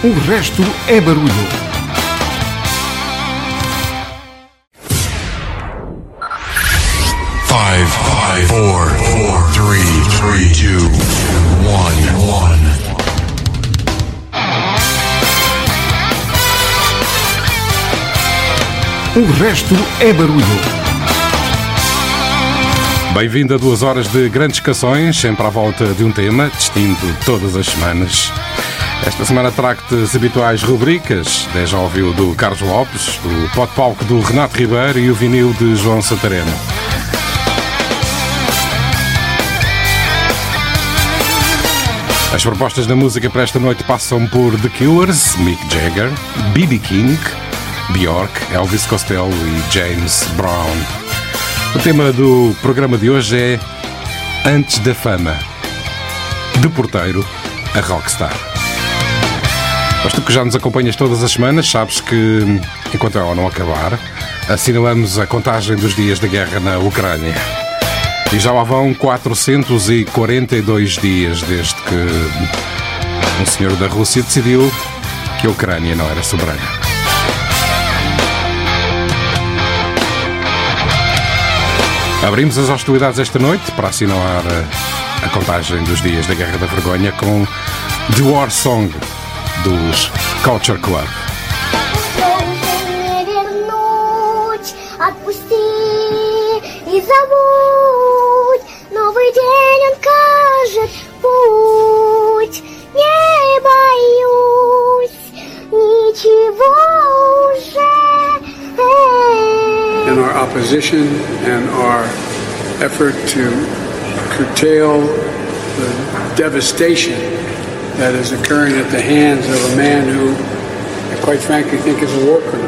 O resto é barulho. Five, five, four, four, three, three, two, one, one. O resto é barulho. Bem-vindo a duas horas de grandes canções, sempre à volta de um tema, distinto todas as semanas. Esta semana trago-te as habituais rubricas, já ouviu do Carlos Lopes, o pot palco do Renato Ribeiro e o vinil de João Santareno. As propostas da música para esta noite passam por The Killers, Mick Jagger, B.B. King, Bjork, Elvis Costello e James Brown. O tema do programa de hoje é Antes da Fama. Do porteiro a rockstar. Que já nos acompanhas todas as semanas, sabes que, enquanto ela não acabar, assinalamos a contagem dos dias da guerra na Ucrânia. E já lá vão 442 dias desde que um senhor da Rússia decidiu que a Ucrânia não era soberana. Abrimos as hostilidades esta noite para assinalar a contagem dos dias da Guerra da Vergonha com The War Song dos Culture Club. вернуть, отпусти и забудь. Новый день он кажет путь. Не боюсь ничего уже. in our opposition and our effort to curtail the devastation that is occurring at the hands of a man who, I quite frankly, think is a war criminal.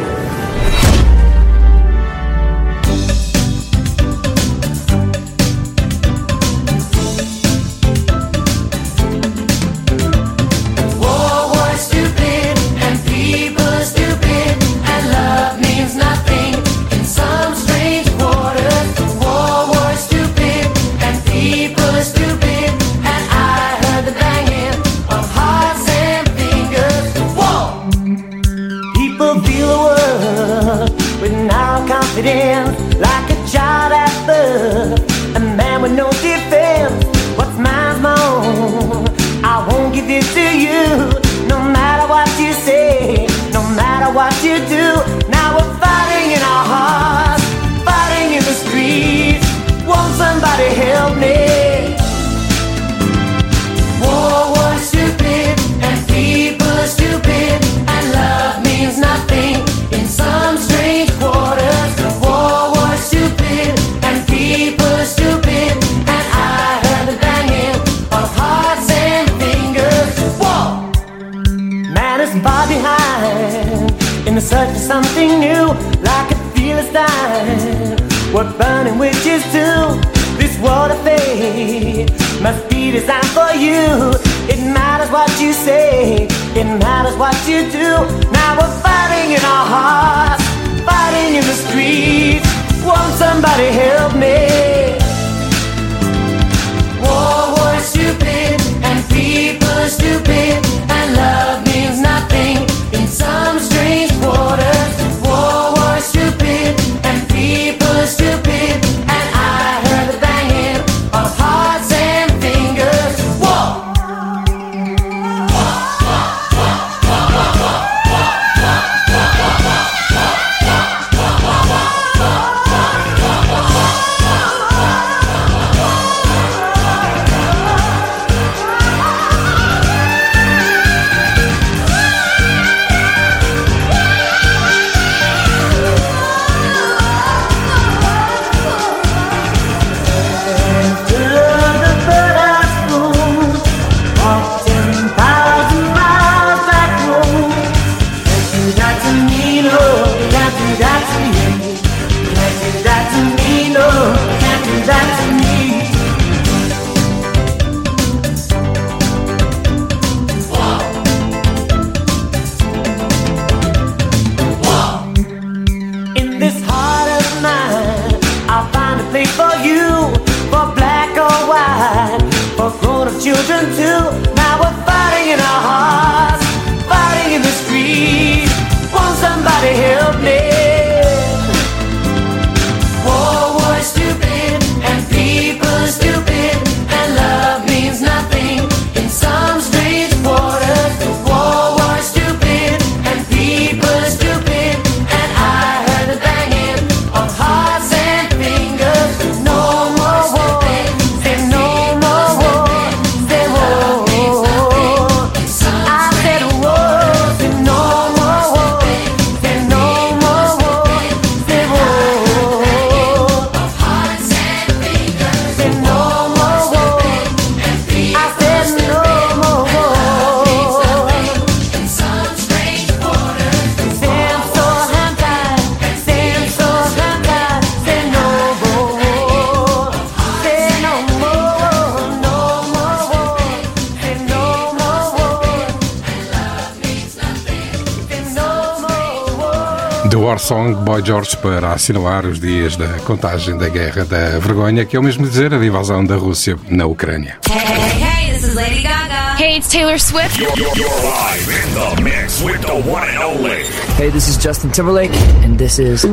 Para assinalar os dias da contagem da Guerra da Vergonha, que é o mesmo dizer a invasão da Rússia na Ucrânia. Hey, hey, hey, this is Lady Gaga. Hey, it's Taylor Swift. You're, you're, you're live in the mix with the one and only. Hey, this is Justin Timberlake, and this is.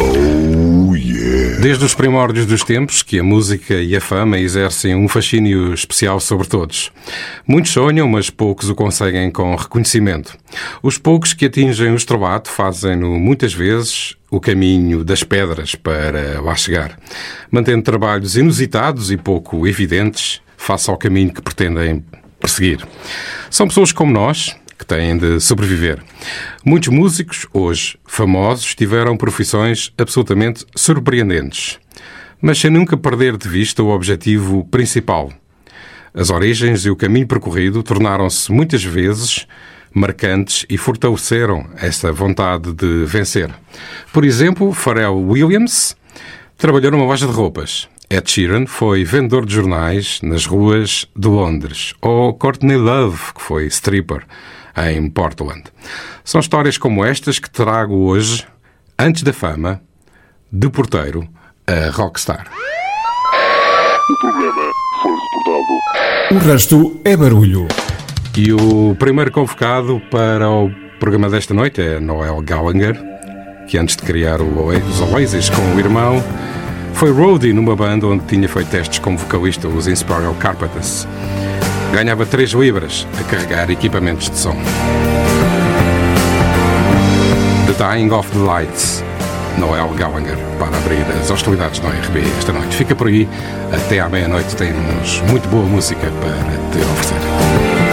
Oh yeah. Desde os primórdios dos tempos que a música e a fama exercem um fascínio especial sobre todos. Muitos sonham, mas poucos o conseguem com reconhecimento. Os poucos que atingem o estrelato fazem-no muitas vezes o caminho das pedras para lá chegar, mantendo trabalhos inusitados e pouco evidentes face ao caminho que pretendem perseguir. São pessoas como nós, que têm de sobreviver. Muitos músicos, hoje famosos, tiveram profissões absolutamente surpreendentes, mas sem nunca perder de vista o objetivo principal. As origens e o caminho percorrido tornaram-se muitas vezes marcantes e fortaleceram essa vontade de vencer. Por exemplo, Pharrell Williams trabalhou numa loja de roupas. Ed Sheeran foi vendedor de jornais nas ruas de Londres. Ou Courtney Love, que foi stripper em Portland. São histórias como estas que trago hoje, antes da fama, de porteiro a rockstar. O resto é barulho. E o primeiro convocado para o programa desta noite é Noel Gallagher, que antes de criar os Oasis com o irmão, foi roadie numa banda onde tinha feito testes como vocalista, os Inspiral Carpenters. Ganhava 3 libras a carregar equipamentos de som. The Dying of the Lights, Noel Gallagher, para abrir as hostilidades no RB esta noite. Fica por aí, até à meia-noite temos muito boa música para te oferecer.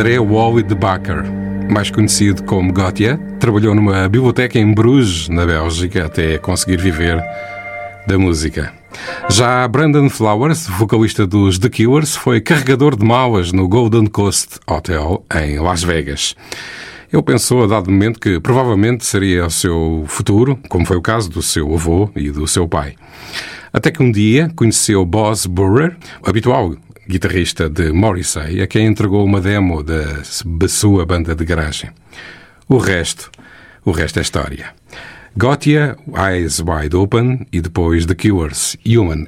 André Wally de Bakker, mais conhecido como Gotia, trabalhou numa biblioteca em Bruges, na Bélgica, até conseguir viver da música. Já Brandon Flowers, vocalista dos The Killers, foi carregador de malas no Golden Coast Hotel em Las Vegas. Ele pensou a dado momento que provavelmente seria o seu futuro, como foi o caso do seu avô e do seu pai. Até que um dia conheceu Boz Burrer, habitual guitarrista de Morrissey, a quem entregou uma demo da sua banda de garagem. O resto, o resto é história. Gotia, Eyes Wide Open e depois The Cures, Human.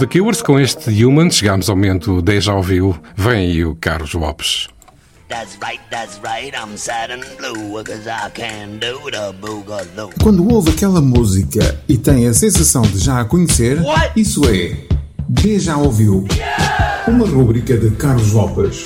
The Cures, com este Human, chegamos ao momento déjà ouviu. Vem aí o Carlos Lopes. That's right, that's right, I'm sad and blue, cause I can do the boogaloo. Quando ouve aquela música e tem a sensação de já a conhecer, isso é De Já Ouviu. Uma rúbrica de Carlos Lopes.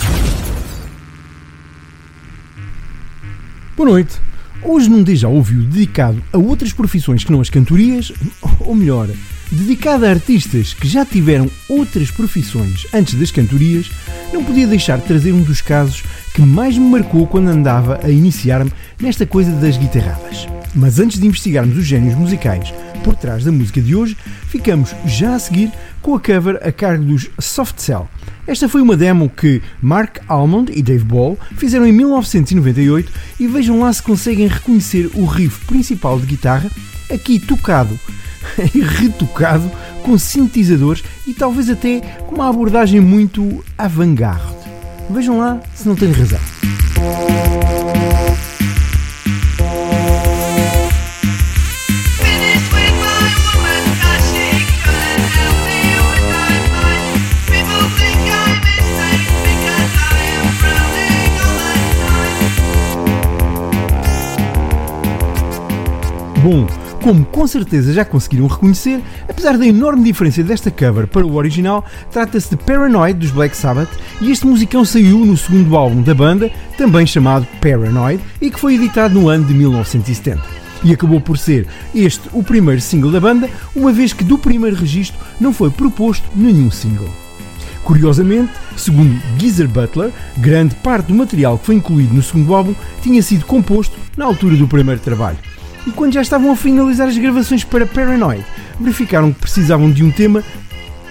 Boa noite. Hoje num Deja Ouviu dedicado a outras profissões que não as cantorias, ou melhor, dedicado a artistas que já tiveram outras profissões antes das cantorias, não podia deixar de trazer um dos casos que mais me marcou quando andava a iniciar-me nesta coisa das guitarradas. Mas antes de investigarmos os génios musicais por trás da música de hoje, ficamos já a seguir com a cover a cargo dos Soft Cell. Esta foi uma demo que Mark Almond e Dave Ball fizeram em 1998 e vejam lá se conseguem reconhecer o riff principal de guitarra, aqui tocado e retocado com sintetizadores e talvez até com uma abordagem muito avant-garde. Vejam lá se não tenho razão. Bom, como com certeza já conseguiram reconhecer, apesar da enorme diferença desta cover para o original, trata-se de Paranoid dos Black Sabbath e este musicão saiu no segundo álbum da banda, também chamado Paranoid, e que foi editado no ano de 1970. E acabou por ser este o primeiro single da banda, uma vez que do primeiro registro não foi proposto nenhum single. Curiosamente, segundo Geezer Butler, grande parte do material que foi incluído no segundo álbum tinha sido composto na altura do primeiro trabalho. E quando já estavam a finalizar as gravações para Paranoid, verificaram que precisavam de um tema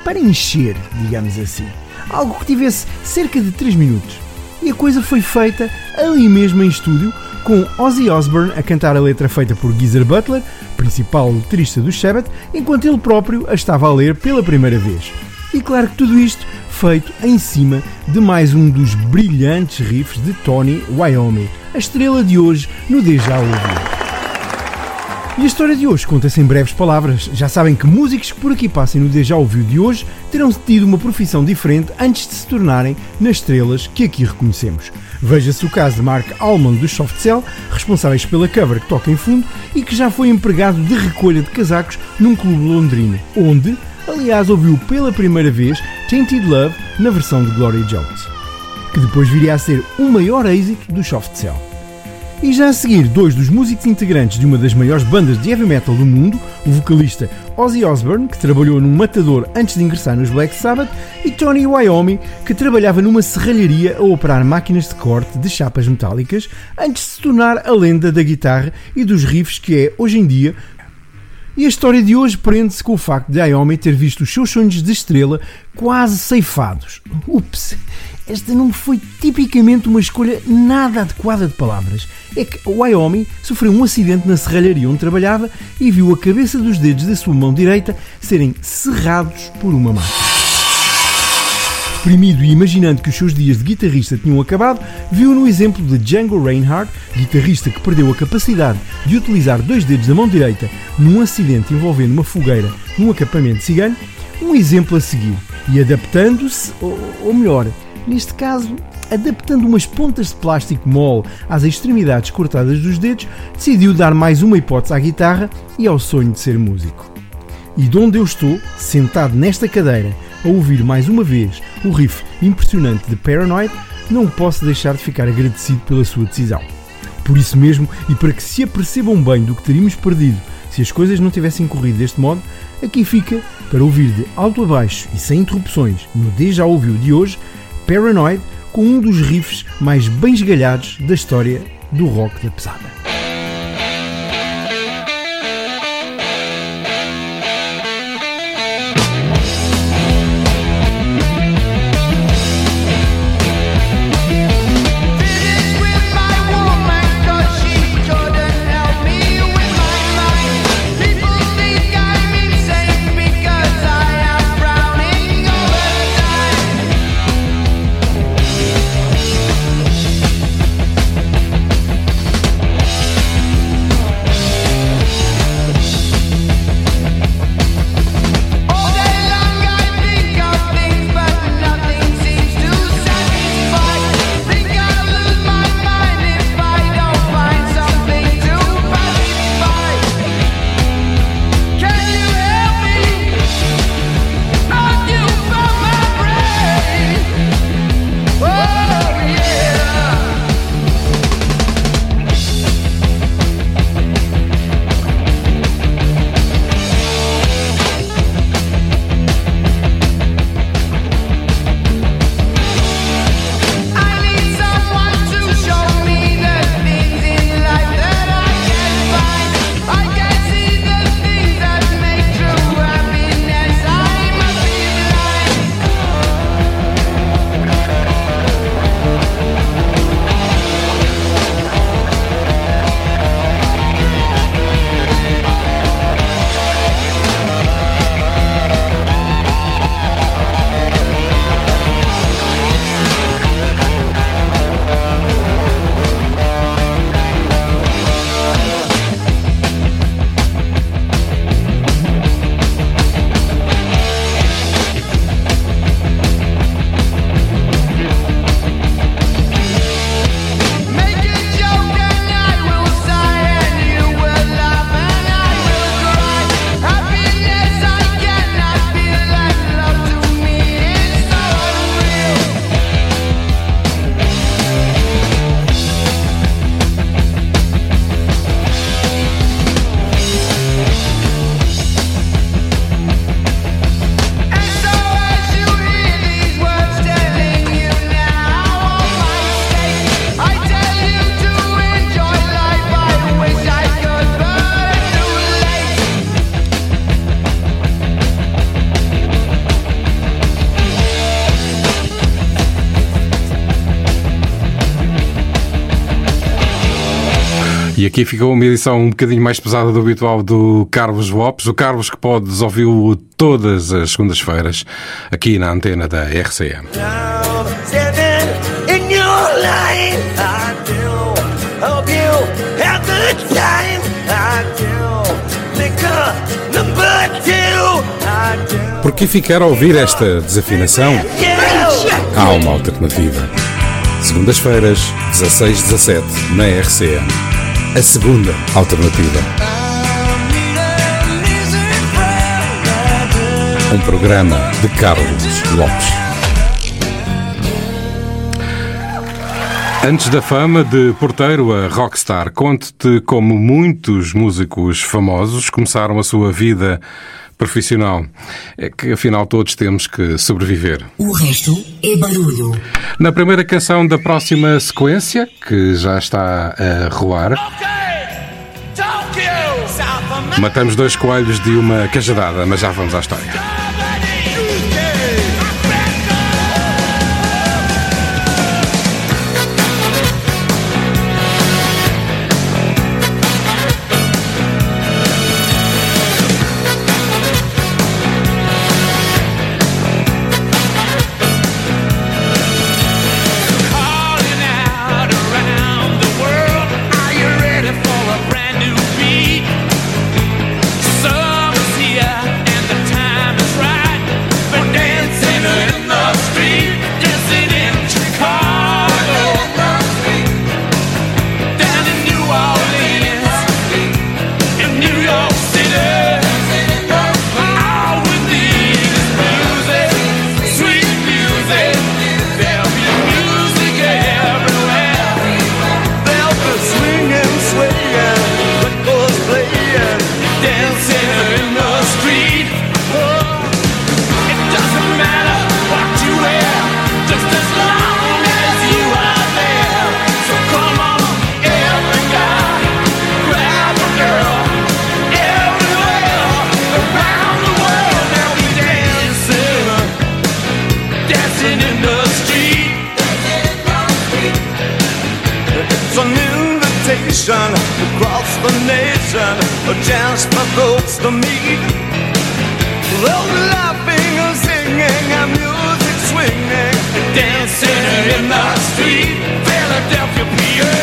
para encher, digamos assim. Algo que tivesse cerca de 3 minutos. E a coisa foi feita ali mesmo em estúdio, com Ozzy Osbourne a cantar a letra feita por Geezer Butler, principal letrista do Sabbath, enquanto ele próprio a estava a ler pela primeira vez. E claro que tudo isto feito em cima de mais um dos brilhantes riffs de Tony Iommi, a estrela de hoje no Deja Ouviu. E a história de hoje conta-se em breves palavras. Já sabem que músicos que por aqui passem no Deja Ouviu de hoje terão tido uma profissão diferente antes de se tornarem nas estrelas que aqui reconhecemos. Veja-se o caso de Mark Almond dos Soft Cell, responsáveis pela cover que toca em fundo e que já foi empregado de recolha de casacos num clube londrino, onde, aliás, ouviu pela primeira vez Tainted Love na versão de Gloria Jones, que depois viria a ser o maior êxito dos Soft Cell. E já a seguir, dois dos músicos integrantes de uma das maiores bandas de heavy metal do mundo, o vocalista Ozzy Osbourne, que trabalhou num matador antes de ingressar nos Black Sabbath, e Tony Iommi, que trabalhava numa serralharia a operar máquinas de corte de chapas metálicas antes de se tornar a lenda da guitarra e dos riffs que é, hoje em dia, e a história de hoje prende-se com o facto de Iommi ter visto os seus sonhos de estrela quase ceifados. Ups! Esta não foi tipicamente uma escolha nada adequada de palavras. É que Iommi sofreu um acidente na serralharia onde trabalhava e viu a cabeça dos dedos da sua mão direita serem serrados por uma máquina. Deprimido e imaginando que os seus dias de guitarrista tinham acabado, viu no exemplo de Django Reinhardt, guitarrista que perdeu a capacidade de utilizar dois dedos da mão direita num acidente envolvendo uma fogueira num acampamento cigano, um exemplo a seguir. E adaptando-se, ou, ou melhor, neste caso, adaptando umas pontas de plástico mole às extremidades cortadas dos dedos, decidiu dar mais uma hipótese à guitarra e ao sonho de ser músico. E de onde eu estou, sentado nesta cadeira, a ouvir mais uma vez o riff impressionante de Paranoid, não posso deixar de ficar agradecido pela sua decisão. Por isso mesmo, e para que se apercebam bem do que teríamos perdido se as coisas não tivessem corrido deste modo, aqui fica, para ouvir de alto a baixo e sem interrupções, no Deja Ouviu de hoje, Paranoid, com um dos riffs mais bem esgalhados da história do rock da pesada. Aqui ficou uma edição um bocadinho mais pesada do habitual do Carlos Lopes. O Carlos que podes ouvi-lo todas as segundas-feiras aqui na antena da RCM. Por que ficar a ouvir esta desafinação? Há uma alternativa. Segundas-feiras, 16-17, na RCM. A segunda alternativa. Um programa de Carlos Lopes. Antes da fama de porteiro a rockstar, conte-te como muitos músicos famosos começaram a sua vida profissional. É que afinal todos temos que sobreviver. O resto é barulho. Na primeira canção da próxima sequência, que já está a rolar, matamos dois coelhos de uma cajadada, mas já vamos à história. Chance for folks to meet. They'll be laughing and singing and music swinging, dancing in the street. Philadelphia, PA.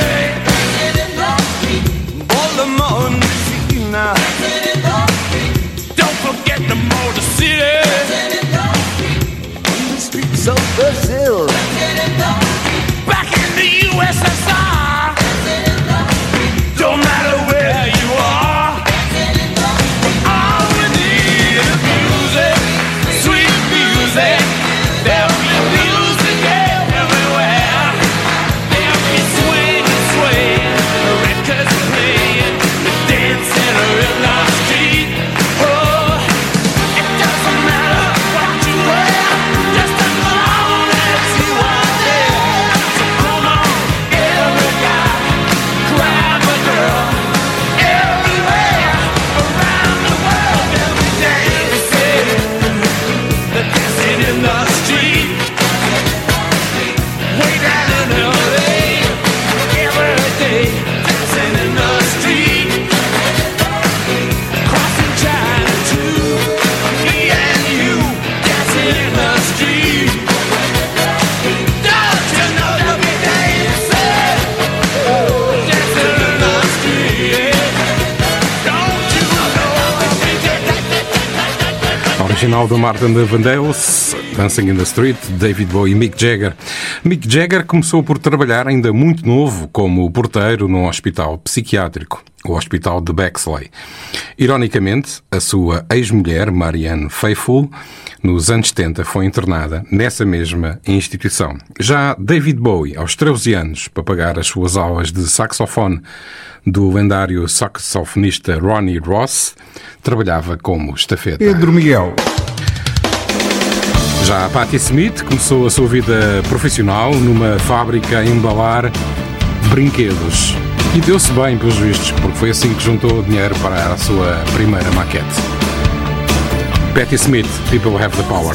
Baltimore, Louisiana. Don't forget the Motor City. On the streets of Brazil. Back in the USSR. Original do Martin de Vandells, Dancing in the Street, David Bowie e Mick Jagger. Mick Jagger começou por trabalhar ainda muito novo como porteiro num hospital psiquiátrico, o Hospital de Bexley. Ironicamente, a sua ex-mulher, Marianne Faithfull, nos anos 70 foi internada nessa mesma instituição. Já David Bowie, aos 13 anos, para pagar as suas aulas de saxofone do lendário saxofonista Ronnie Ross, trabalhava como estafeta. Pedro Miguel. Já Patti Smith começou a sua vida profissional numa fábrica a embalar brinquedos. E deu-se bem, pelos vistos, porque foi assim que juntou dinheiro para a sua primeira maquete. Patti Smith, People Have the Power.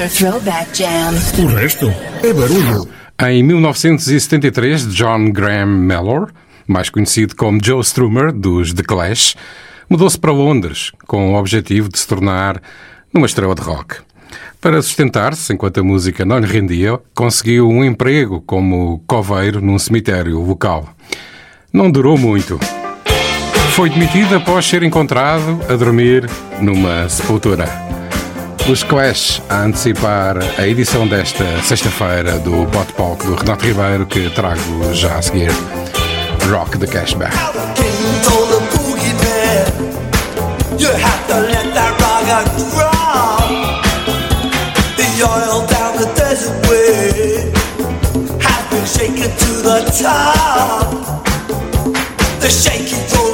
Another throwback jam. O resto é barulho. Em 1973, John Graham Mellor, mais conhecido como Joe Strummer, dos The Clash, mudou-se para Londres com o objetivo de se tornar numa estrela de rock. Para sustentar-se, enquanto a música não lhe rendia, conseguiu um emprego como coveiro num cemitério local. Não durou muito. Foi demitido após ser encontrado a dormir numa sepultura. Os Clash a antecipar a edição desta sexta-feira do Bot Palco do Renato Ribeiro, que trago já a seguir. Rock the Cashback.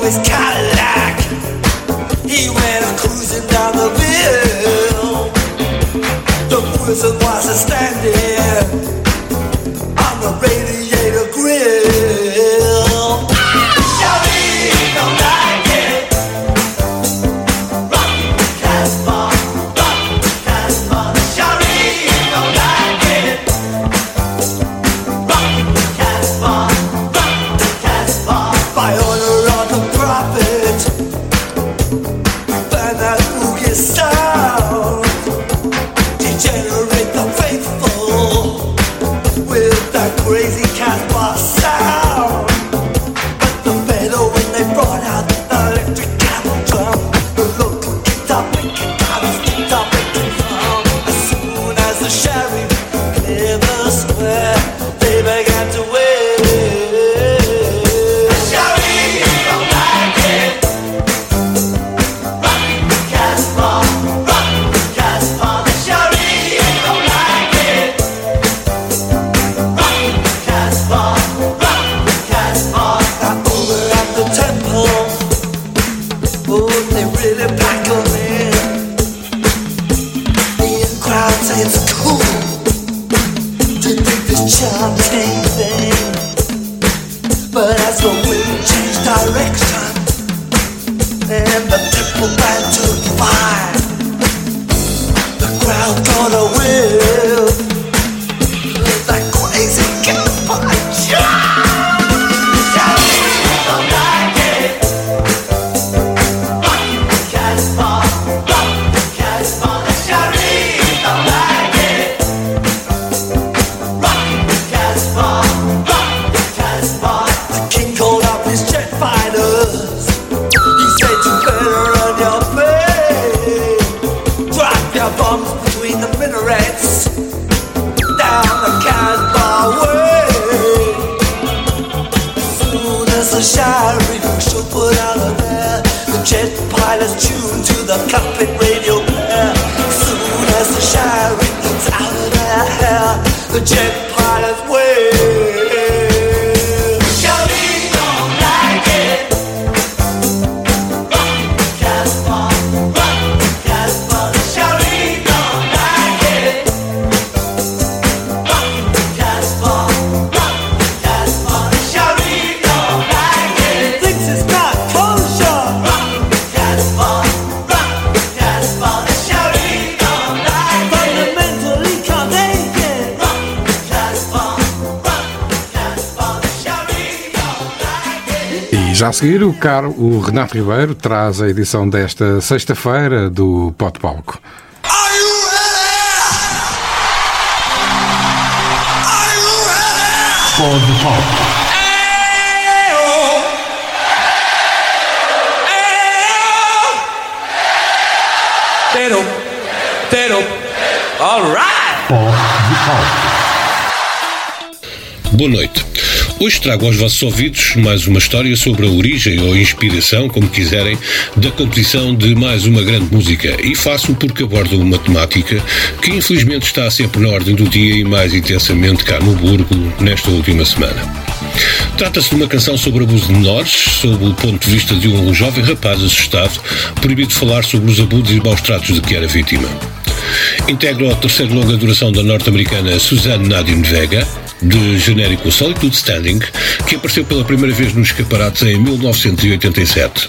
the prison was a standing. On the radiator caro, o Renato Ribeiro traz a edição desta sexta-feira do Pote Palco. Pode palco. Tero, Tero! Pode palco. Boa noite. Hoje trago aos vossos ouvidos mais uma história sobre a origem ou inspiração, como quiserem, da composição de mais uma grande música. E faço porque abordo uma temática que infelizmente está sempre na ordem do dia e mais intensamente cá no Burgo nesta última semana. Trata-se de uma canção sobre abuso de menores, sob o ponto de vista de um jovem rapaz assustado, proibido de falar sobre os abusos e maus tratos de que era vítima. Integra a terceira longa duração da norte-americana Suzanne Nadine Vega, de genérico Solitude Standing, que apareceu pela primeira vez nos escaparates em 1987.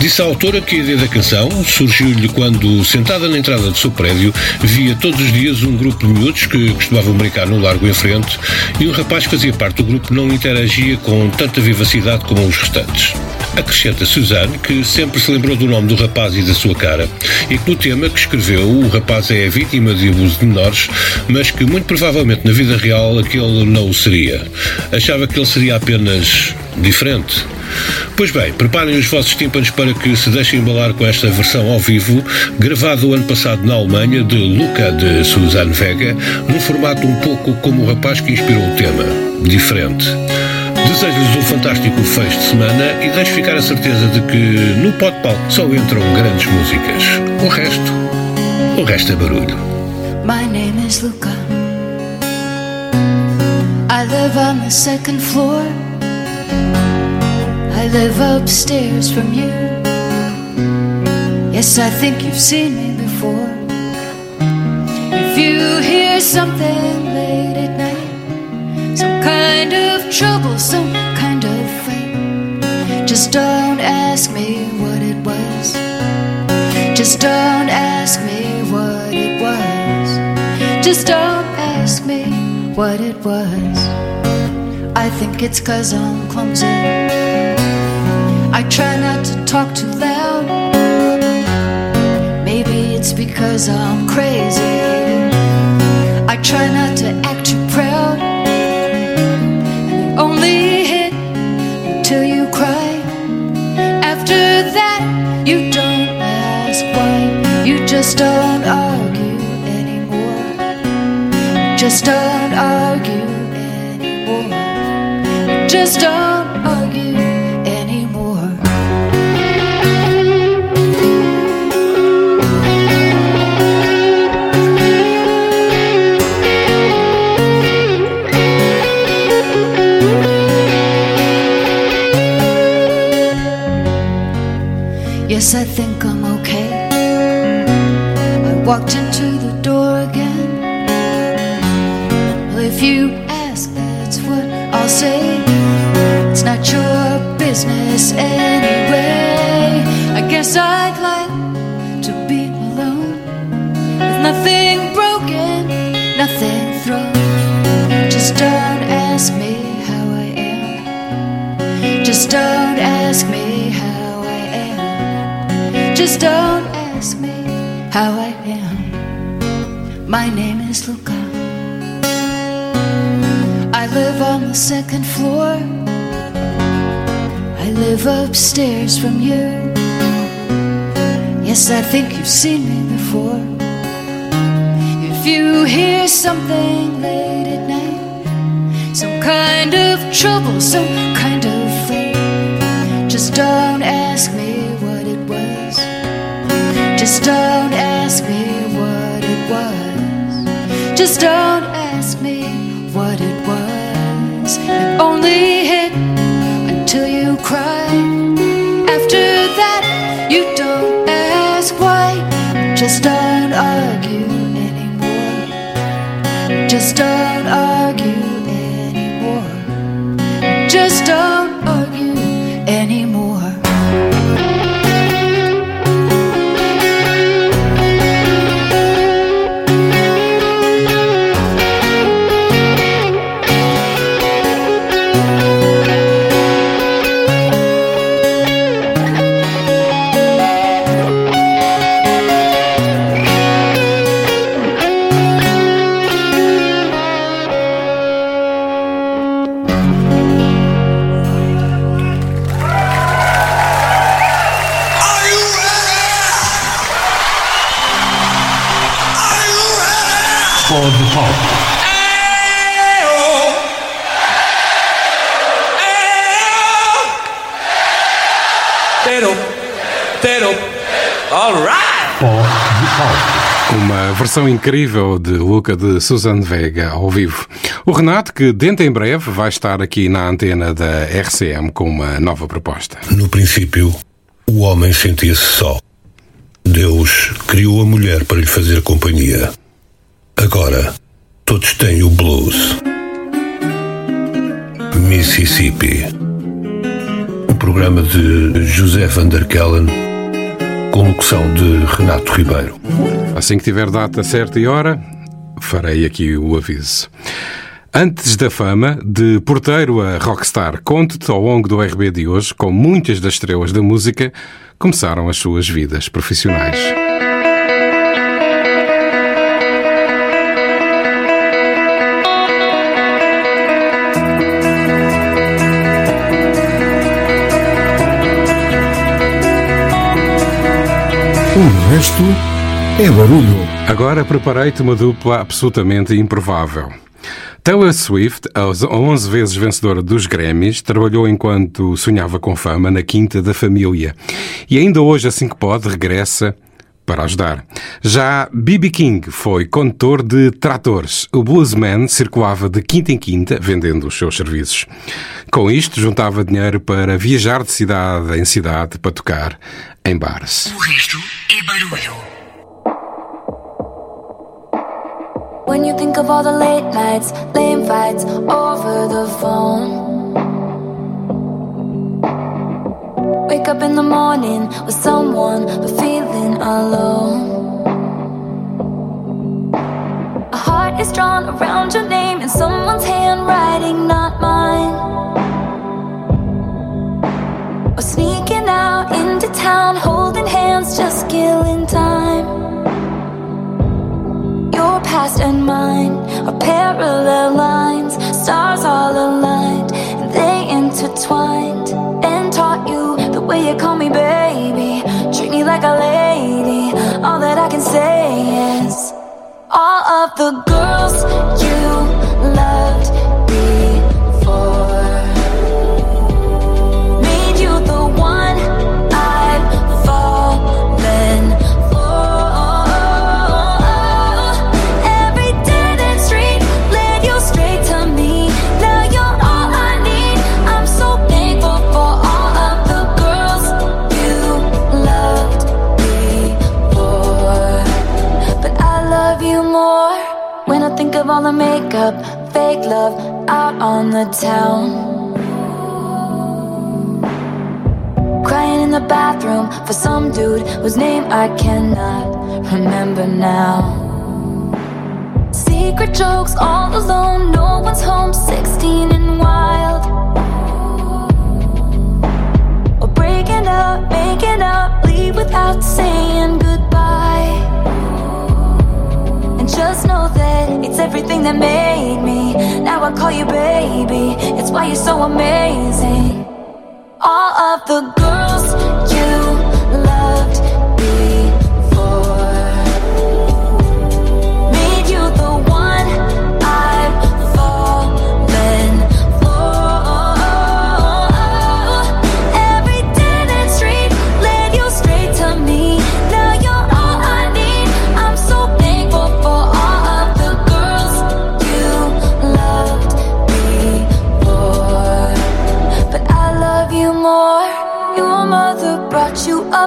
Disse a autora que a ideia da canção surgiu-lhe quando, sentada na entrada do seu prédio, via todos os dias um grupo de miúdos que costumavam brincar no largo em frente e um rapaz que fazia parte do grupo não interagia com tanta vivacidade como os restantes. Acrescenta Suzanne que sempre se lembrou do nome do rapaz e da sua cara e que no tema que escreveu o rapaz é vítima de abuso de menores, mas que muito provavelmente na vida real aquele não o seria. Achava que ele seria apenas diferente. Pois bem, preparem os vossos tímpanos para que se deixem embalar com esta versão ao vivo, gravado o ano passado na Alemanha, de Luca de Suzanne Vega, num formato um pouco como o rapaz que inspirou o tema, diferente. Desejo-vos um fantástico fecho de semana e deixo ficar a certeza de que no Pod Palco só entram grandes músicas. O resto, o resto é barulho. My name is Luca. I live on the second floor. Live upstairs from you. Yes, I think you've seen me before. If you hear something late at night, some kind of trouble, some kind of fight, just don't ask me what it was. Just don't ask me what it was. Just don't ask me what it was. I think it's cause I'm clumsy. I try not to talk too loud. Maybe it's because I'm crazy. I try not to act too proud. And only hit until you cry. After that, you don't ask why. You just don't argue anymore. Just don't argue anymore. Just don't Yes, I think I'm okay. I walked into the door again. Well, if you ask, that's what I'll say. It's not your business anyway. I guess I'd like to be alone with nothing broken, nothing thrown. Just don't ask me how I am. Just don't ask me. Just don't ask me how I am. My name is Luca. I live on the second floor. I live upstairs from you. Yes, I think you've seen me before. If you hear something late at night, some kind of trouble, some kind of fight, just don't Just don't ask me what it was. It only hit until you cry. After that, you don't ask why. Just don't argue anymore. Just don't versão incrível de Luca de Susan Vega ao vivo. O Renato, que dentro em breve vai estar aqui na antena da RCM com uma nova proposta. No princípio, o homem sentia-se só. Deus criou a mulher para lhe fazer companhia. Agora, todos têm o blues. Mississippi. O programa de José van der Kellen, com locução de Renato Ribeiro. Assim que tiver data certa e hora, farei aqui o aviso. Antes da fama, de porteiro a rockstar, conte-te ao longo do RB de hoje como muitas das estrelas da música começaram as suas vidas profissionais. O resto é barulho. Agora preparei-te uma dupla absolutamente improvável. Taylor Swift, aos 11 vezes vencedora dos Grammys, trabalhou enquanto sonhava com fama na Quinta da Família. E ainda hoje, assim que pode, regressa para ajudar. Já B.B. King foi condutor de tratores. O bluesman circulava de quinta em quinta, vendendo os seus serviços. Com isto, juntava dinheiro para viajar de cidade em cidade para tocar em bares. O resto é barulho. When you think of all the late nights, lame fights over the phone. Wake up in the morning with someone but feeling alone. A heart is drawn around your name in someone's handwriting, not mine. Or sneaking out into town, holding hands, just killing time. Your past and mine are parallel lines, stars all aligned, and they intertwined. Way you call me baby, treat me like a lady. All that I can say is, all of the girls all the makeup, fake love out on the town. Crying in the bathroom for some dude whose name I cannot remember now. Secret jokes all alone, no one's home, 16 and wild. Or breaking up, making up, leave without saying goodbye. Just know that it's everything that made me. Now I call you baby, it's why you're so amazing. All of the girls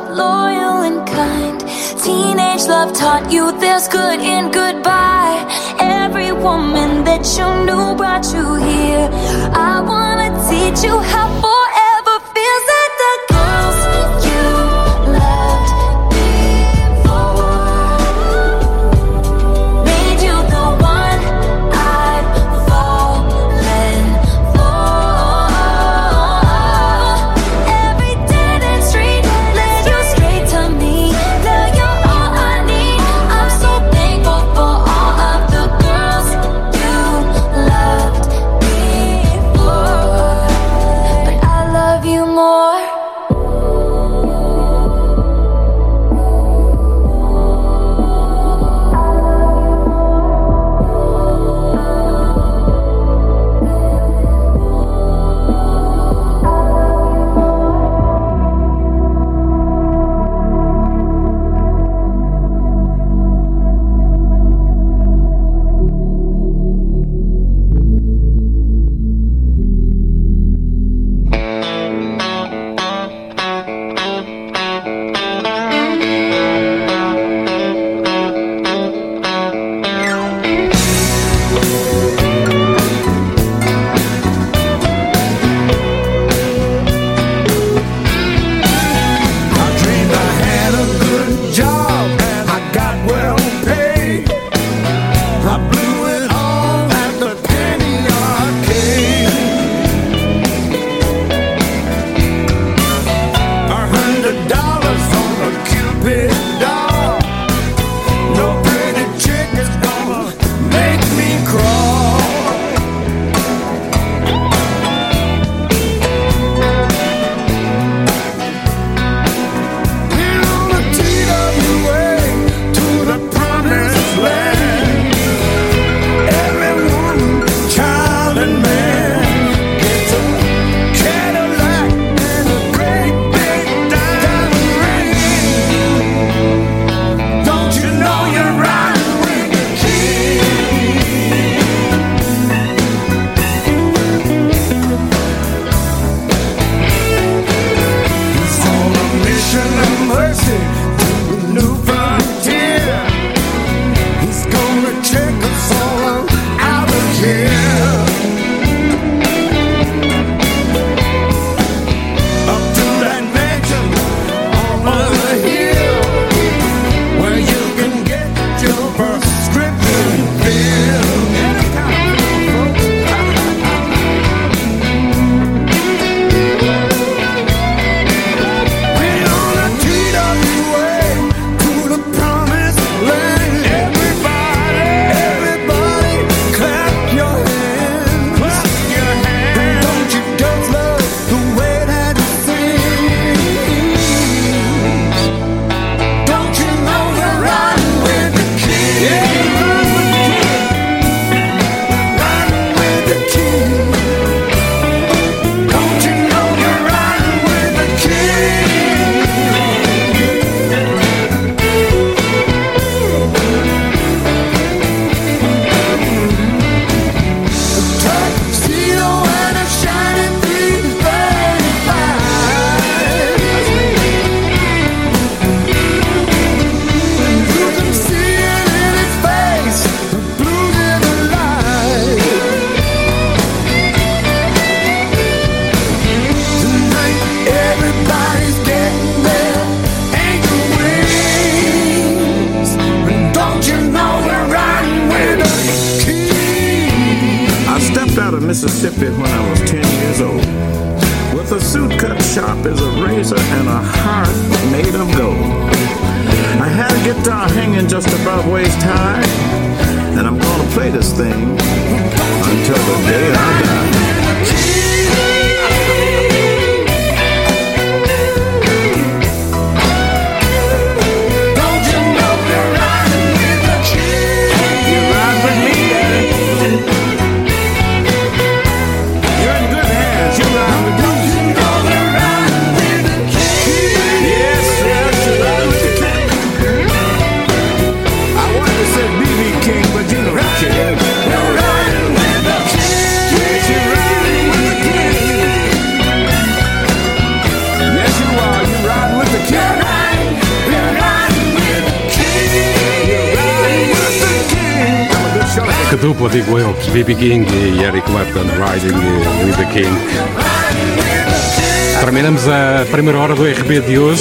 up loyal and kind. Teenage love taught you there's good in goodbye. Every woman that you knew brought you here. I wanna teach you how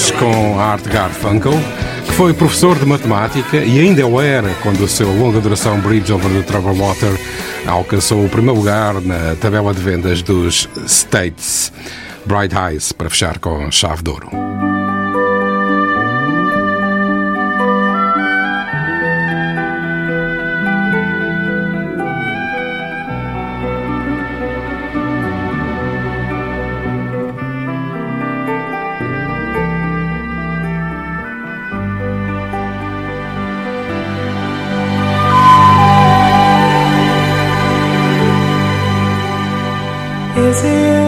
Beatles com Art Garfunkel, que foi professor de matemática e ainda o era quando a sua longa duração Bridge Over the Troubled Water alcançou o primeiro lugar na tabela de vendas dos States. Bright Eyes, para fechar com chave de ouro. is here.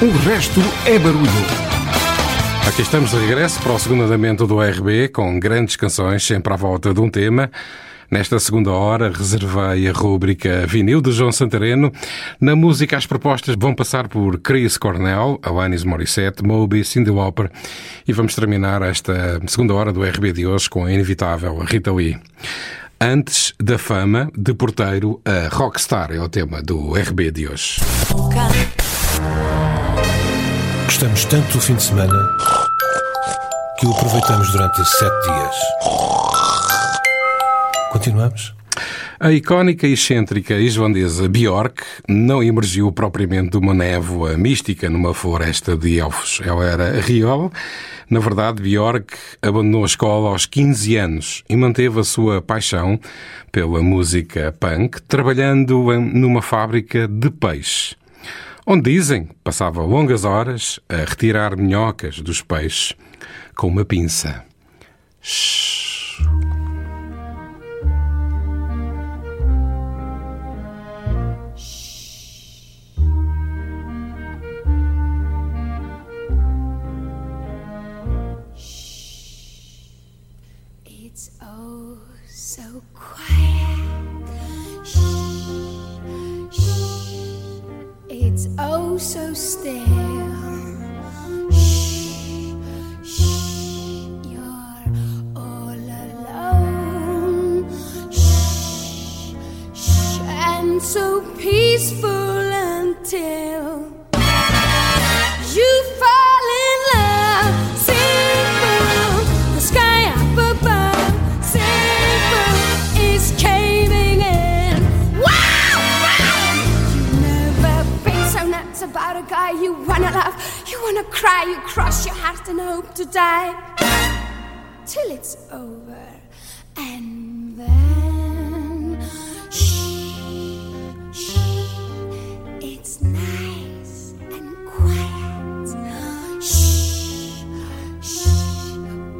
O resto é barulho. Aqui estamos de regresso para o segundo andamento do RB, com grandes canções, sempre à volta de um tema. Nesta segunda hora, reservei a rúbrica Vinil de João Santareno. Na música, as propostas vão passar por Chris Cornell, Alanis Morissette, Moby, Cindy Lauper e vamos terminar esta segunda hora do RB de hoje com a inevitável Rita Lee. Antes da fama, de porteiro a rockstar é o tema do RB de hoje. Gostamos tanto do fim de semana que o aproveitamos durante sete dias. Continuamos? A icónica e excêntrica islandesa Björk não emergiu propriamente de uma névoa mística numa floresta de elfos. Ela era real. Na verdade, Björk abandonou a escola aos 15 anos e manteve a sua paixão pela música punk, trabalhando numa fábrica de peixe. Onde dizem passava longas horas a retirar minhocas dos peixes com uma pinça. It's so still. Shh, shh. You're all alone. Shh, shh. And so peaceful until you fall in wanna love. You wanna cry, you cross your heart and hope to die. Till it's over. And then. Shh, shh. It's nice and quiet. Shh, shh.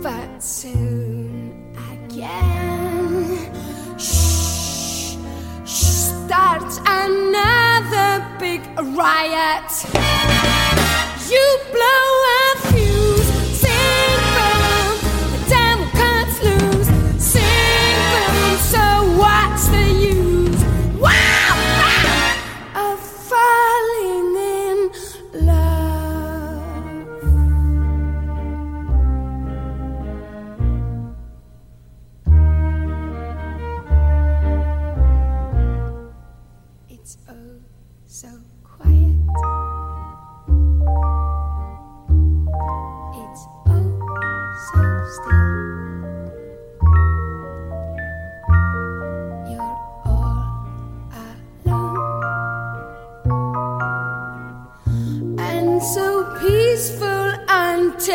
But soon again. Shh, shh. Starts another big riot. You blow a you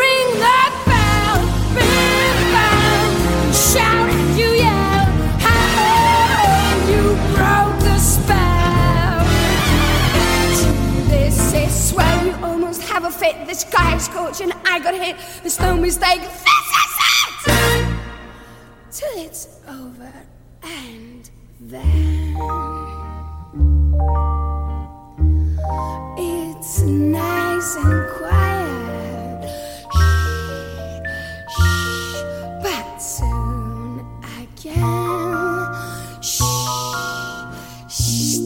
ring that bell, big bell, shout and you yell, how you broke the spell. This is where you almost have a fit. This guy is coach I got hit. There's no mistake. This is it. Till it's over and then.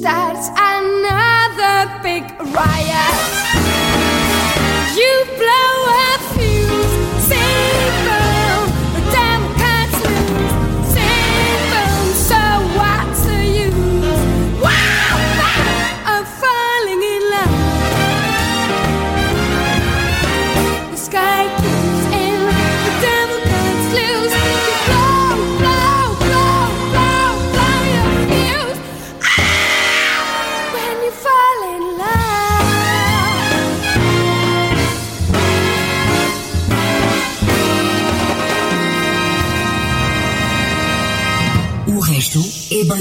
Starts another big riot.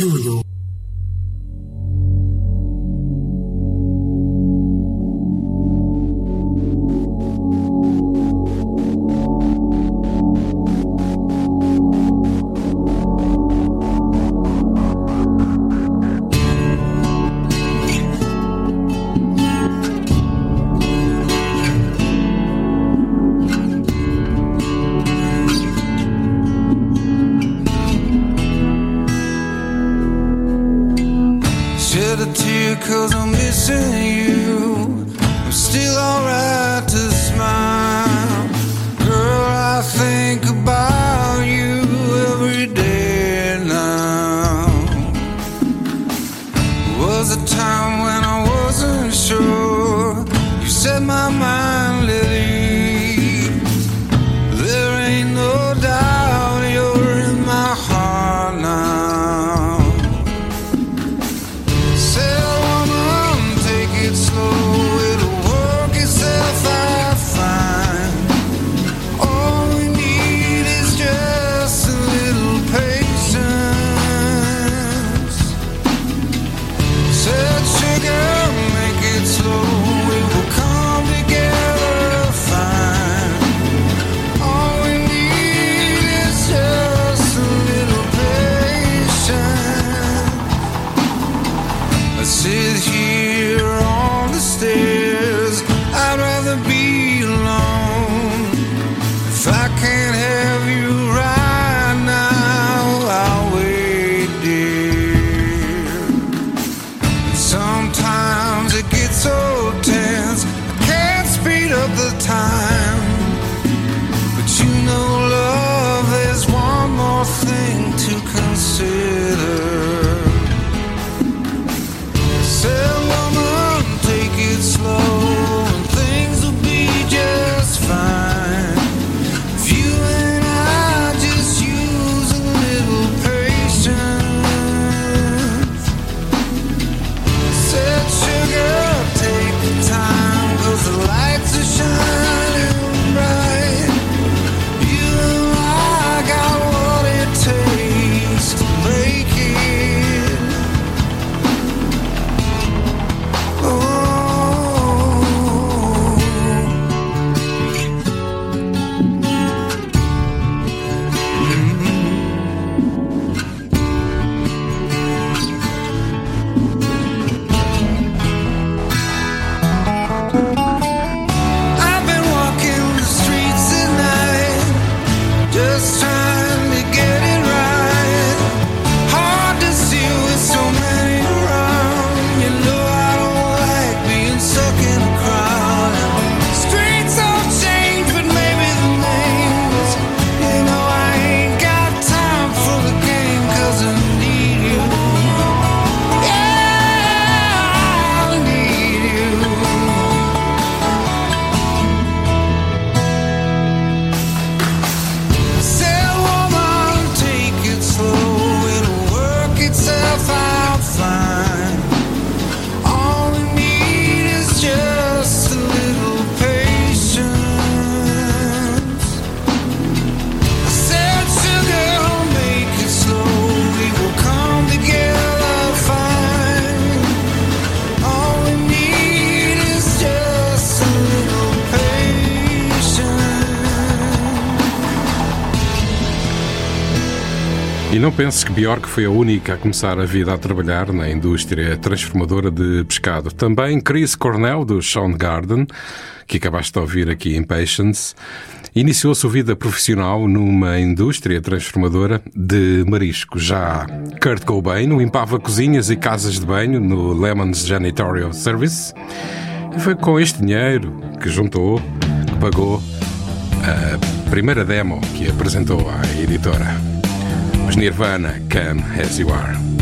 É Penso que Bjork foi a única a começar a vida a trabalhar na indústria transformadora de pescado. Também Chris Cornell, do Soundgarden, que acabaste de ouvir aqui em Patience, iniciou sua vida profissional numa indústria transformadora de marisco. Já Kurt Cobain limpava cozinhas e casas de banho no Lemons Janitorial Service. E foi com este dinheiro que juntou, que pagou a primeira demo que apresentou à editora. Mas Nirvana, Come As You Are.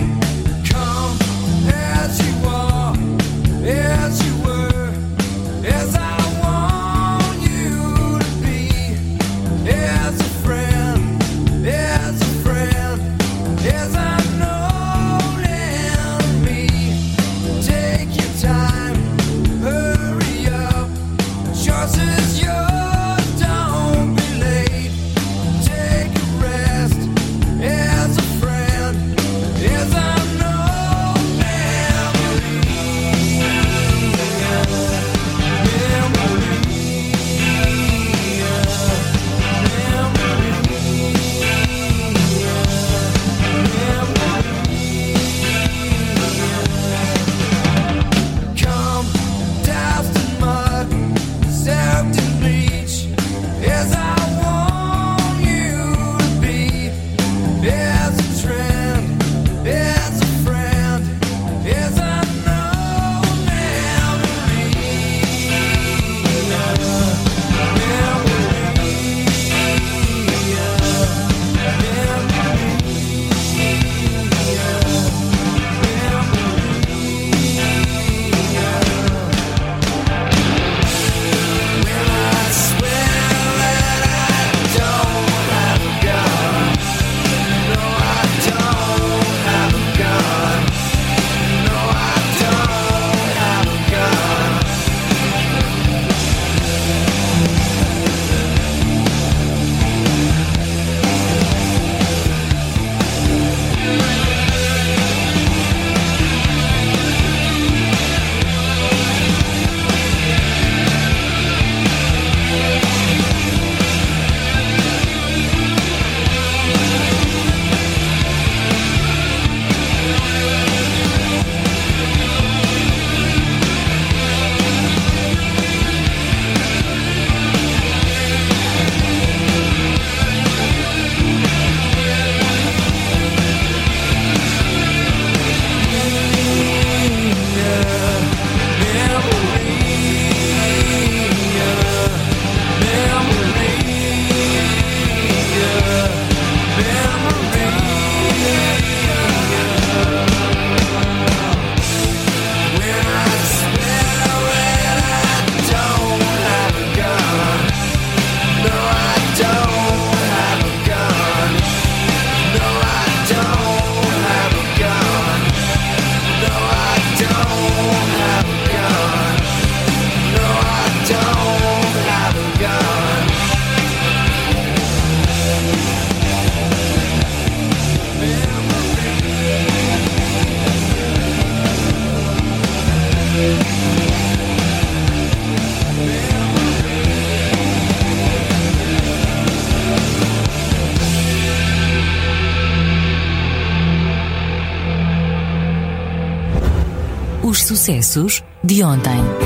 Sucessos de ontem.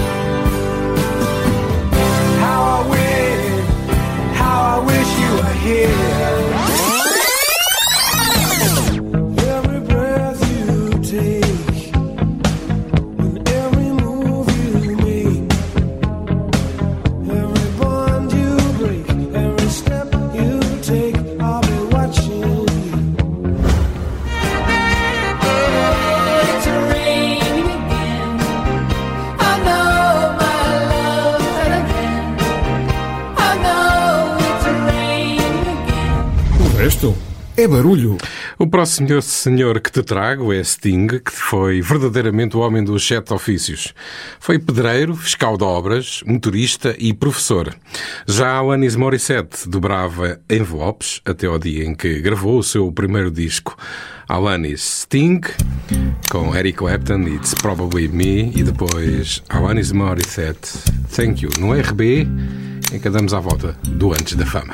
É barulho. O próximo senhor que te trago é Sting, que foi verdadeiramente o homem dos sete ofícios. Foi pedreiro, fiscal de obras, motorista e professor. Já Alanis Morissette dobrava envelopes até ao dia em que gravou o seu primeiro disco. Alanis Sting, com Eric Clapton, It's Probably Me, e depois Alanis Morissette, Thank You, no RB, em que andamos à volta do Antes da Fama.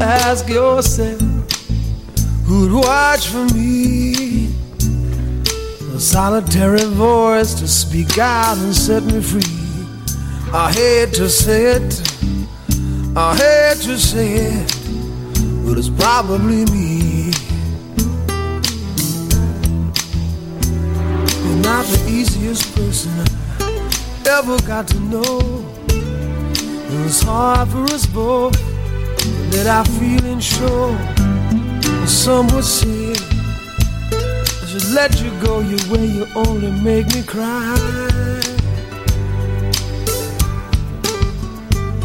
Ask yourself, who'd watch for me? A solitary voice to speak out and set me free. I hate to say it, I hate to say it, but it's probably me. You're not the easiest person I ever got to know. It was hard for us both that I feeling sure. Some would say I should let you go your way. You only make me cry.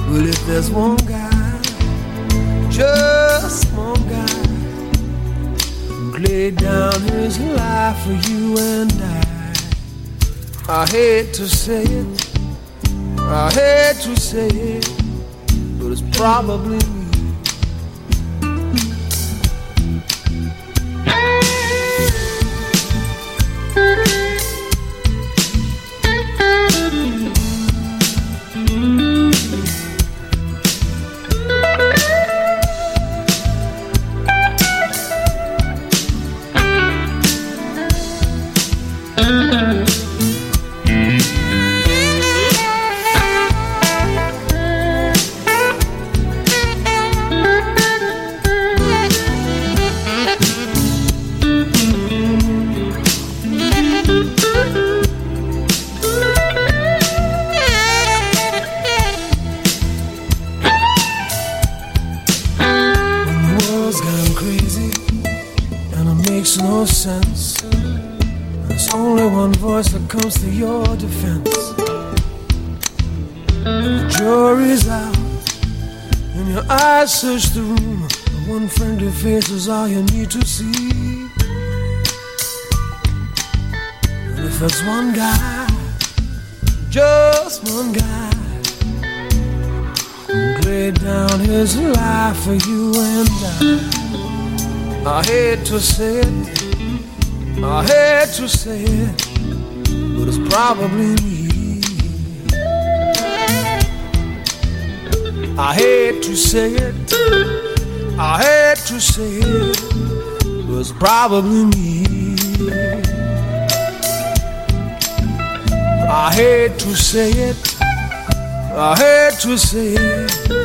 But if there's one guy, just one guy, who laid down his life for you and I, I hate to say it, I hate to say it, but it's probably for you and I. I hate to say it, I hate to say it, but it's probably me. I hate to say it, I hate to say it, but it's probably me. I hate to say it, I hate to say it,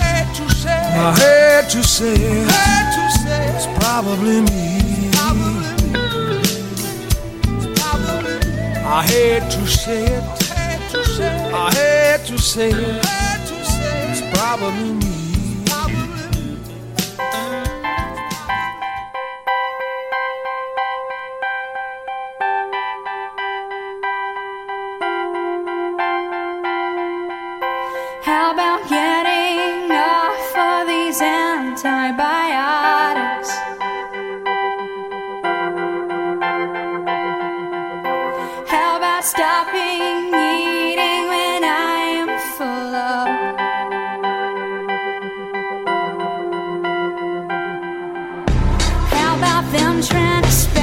I hate to say it, to say it's probably me. Probably me. Probably me. I hate to say it, I hate to say it, it's probably me. I'm trying to spend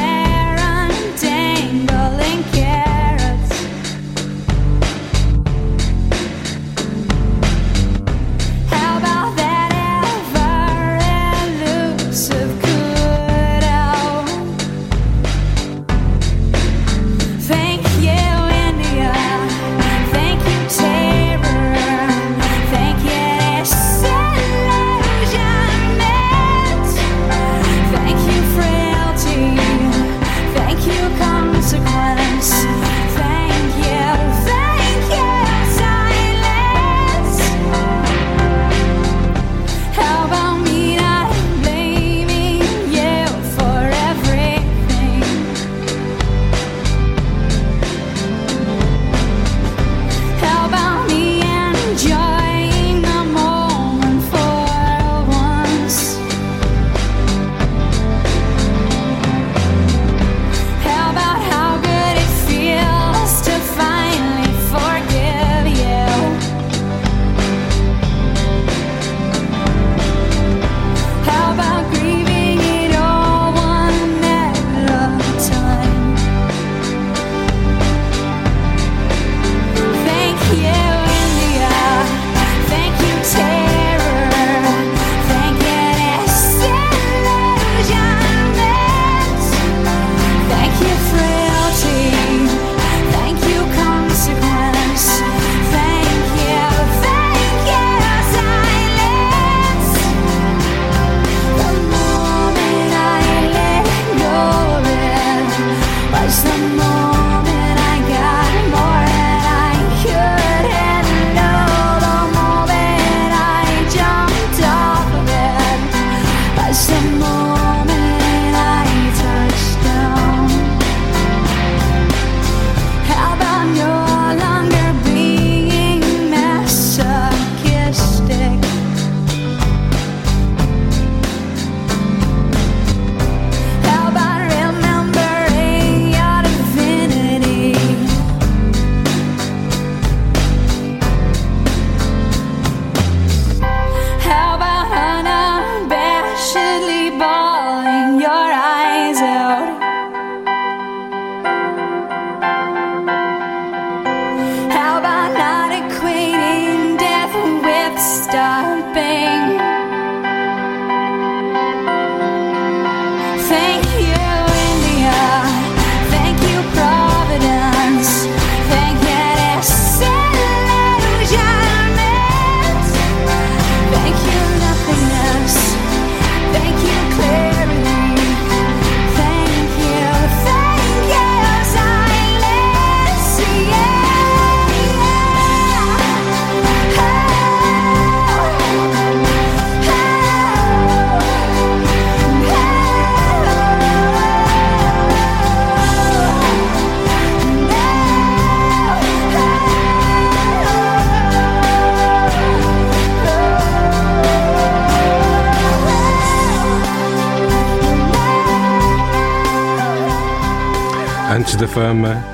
fama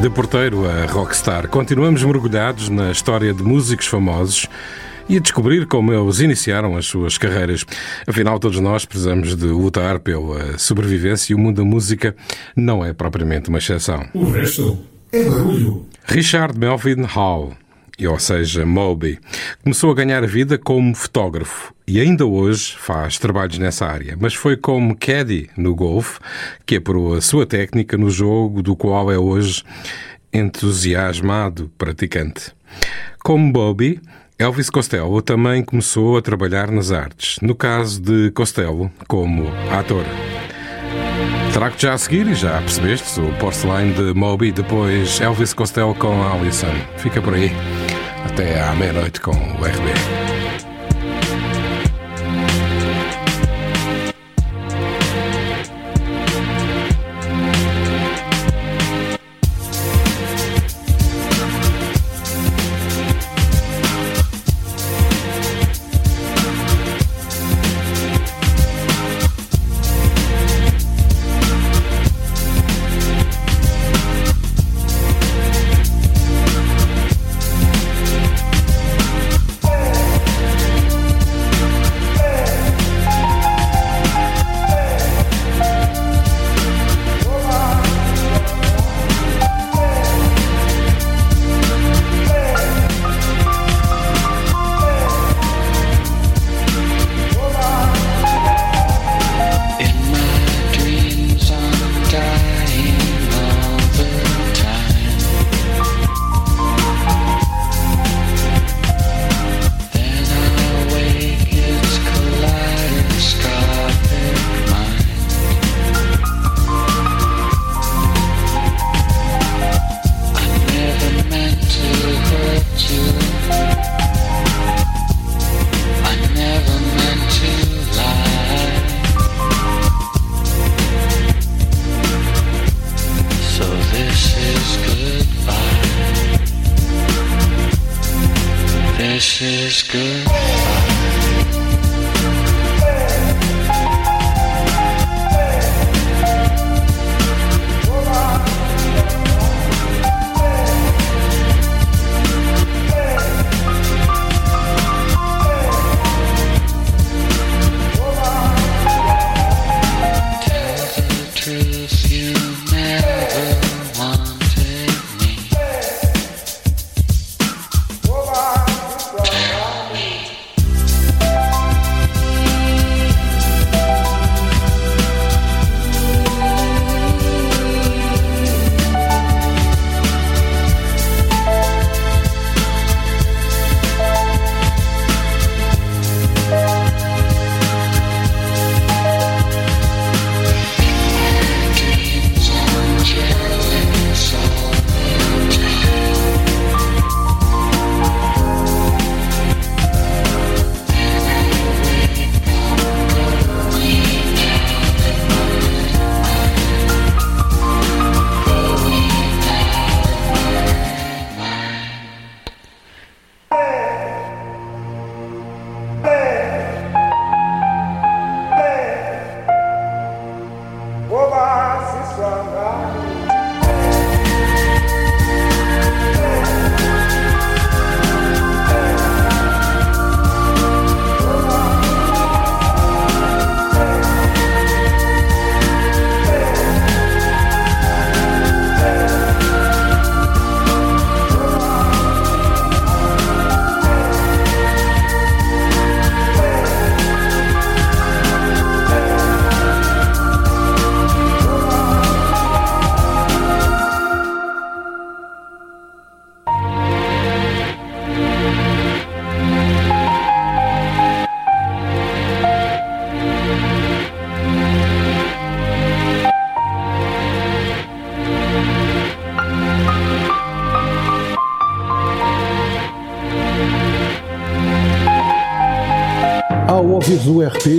de porteiro a rockstar. Continuamos mergulhados na história de músicos famosos e a descobrir como eles iniciaram as suas carreiras. Afinal, todos nós precisamos de lutar pela sobrevivência e o mundo da música não é propriamente uma exceção. O resto é barulho. Richard Melvin Hall ou seja, Moby, começou a ganhar vida como fotógrafo e ainda hoje faz trabalhos nessa área, mas foi como caddy no golfe que apurou a sua técnica no jogo do qual é hoje entusiasmado praticante. Como Bobby, Elvis Costello também começou a trabalhar nas artes, no caso de Costello, como ator. Trago já a seguir, e já percebeste, o Porcelain de Moby, depois Elvis Costello com Alison. Fica por aí. Até à meia-noite com o RB.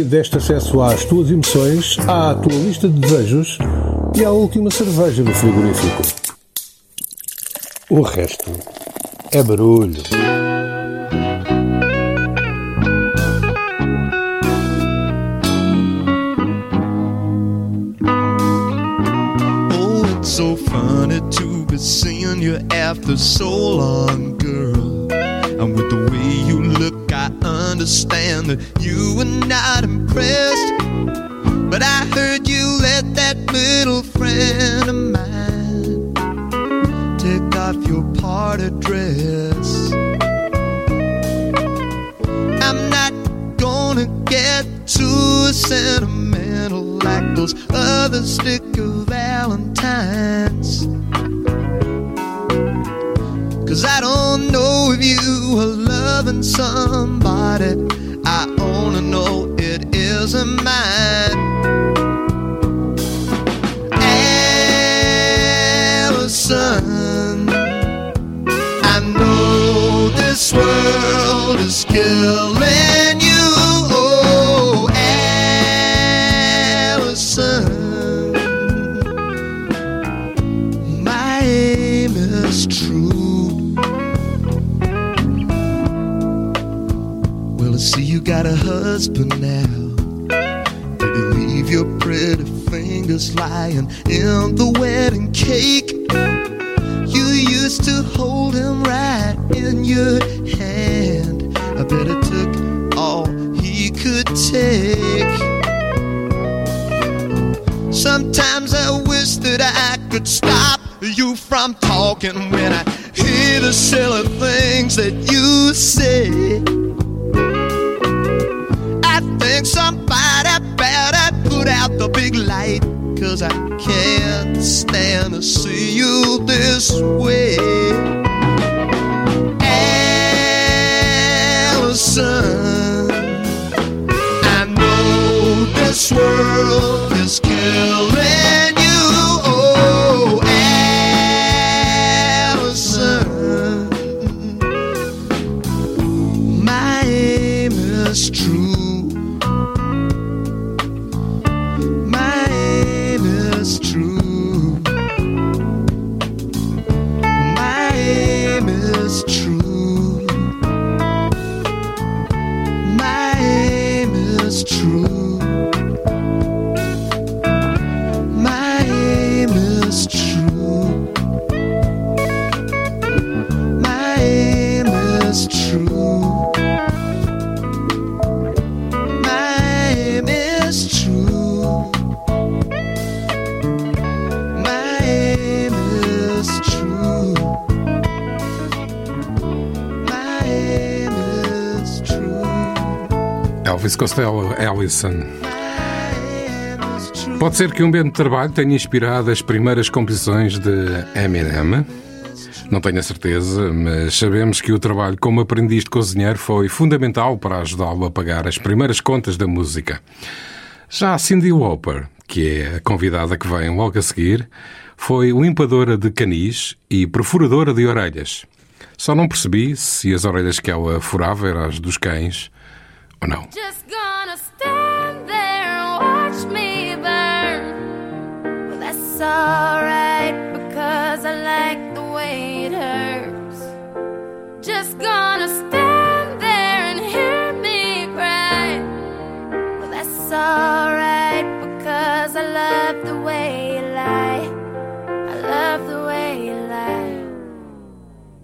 Deste acesso às tuas emoções, à tua lista de desejos e à última cerveja do frigorífico. O resto é barulho. Oh, it's so funny to be seeing you after so long, Elvis Costello, Allison. Pode ser que um bento de trabalho tenha inspirado as primeiras composições de Eminem. Não tenho a certeza, mas sabemos que o trabalho como aprendiz de cozinheiro foi fundamental para ajudá-lo a pagar as primeiras contas da música. Já a Cindy Lauper, que é a convidada que vem logo a seguir, foi limpadora de canis e perfuradora de orelhas. Só não percebi se as orelhas que ela furava eram as dos cães não. Just gonna stand there and watch me burn. Well, that's alright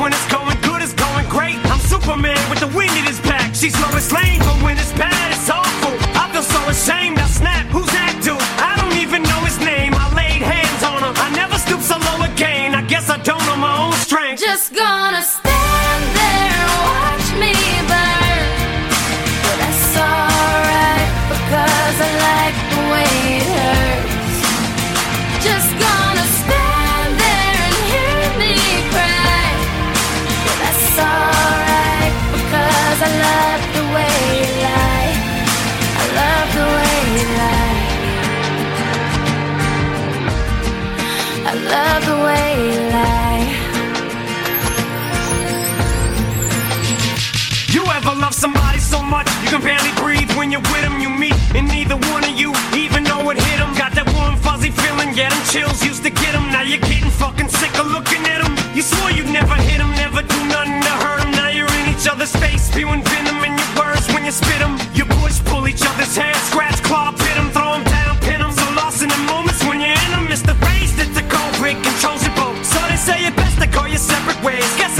when it's going good, it's going great. I'm Superman with the wind in his back. She's Lois Lane, but when it's bad, it's awful. I feel so ashamed. I snap. Who's that dude? I don't even know his name. I laid hands on him. I never stoop so low again. I guess I don't know my own strength. Just gonna you're with them. You meet, and neither one of you even know it hit them. Got that warm, fuzzy feeling, yeah, them chills used to get them. Now you're getting fucking sick of looking at them. You swore you'd never hit them, never do nothing to hurt them. Now you're in each other's face, spewing venom in your words when you spit them. You push, pull each other's hair, scratch, claw, pit them, throw them down, pin them. So lost in the moments when you're in them. It's the race a cold break, controls your boat. So they say it best to go your separate ways. Guess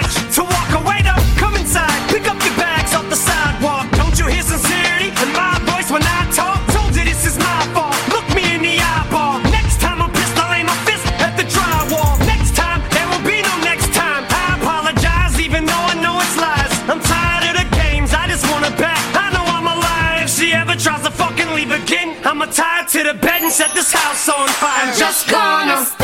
to the bed and set this house on fire. I'm just gonna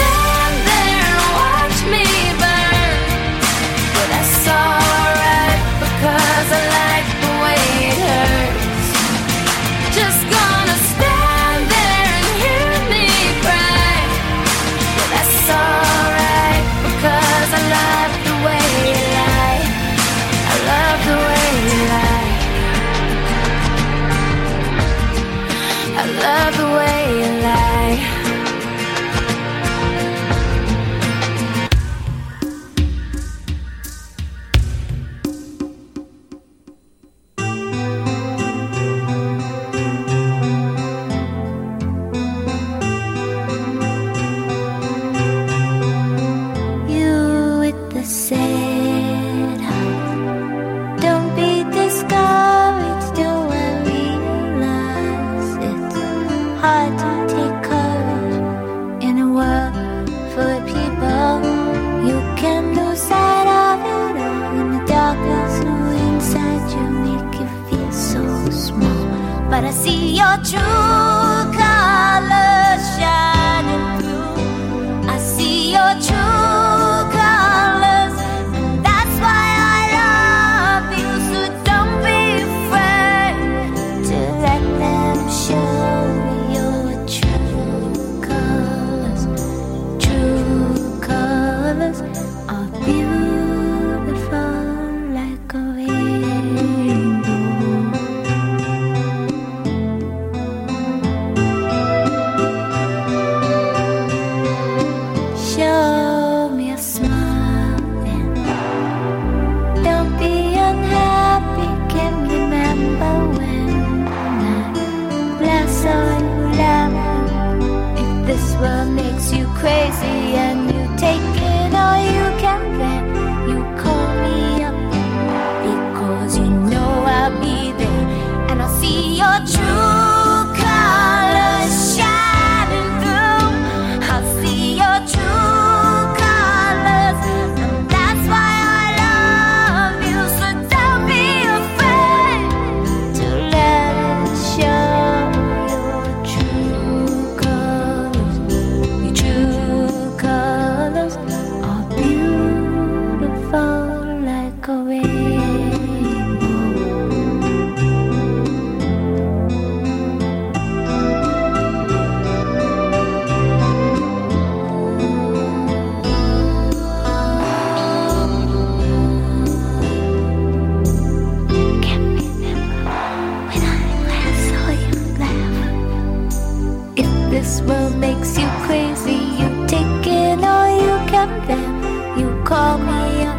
This world makes you crazy. You take it all you can bear. You call me up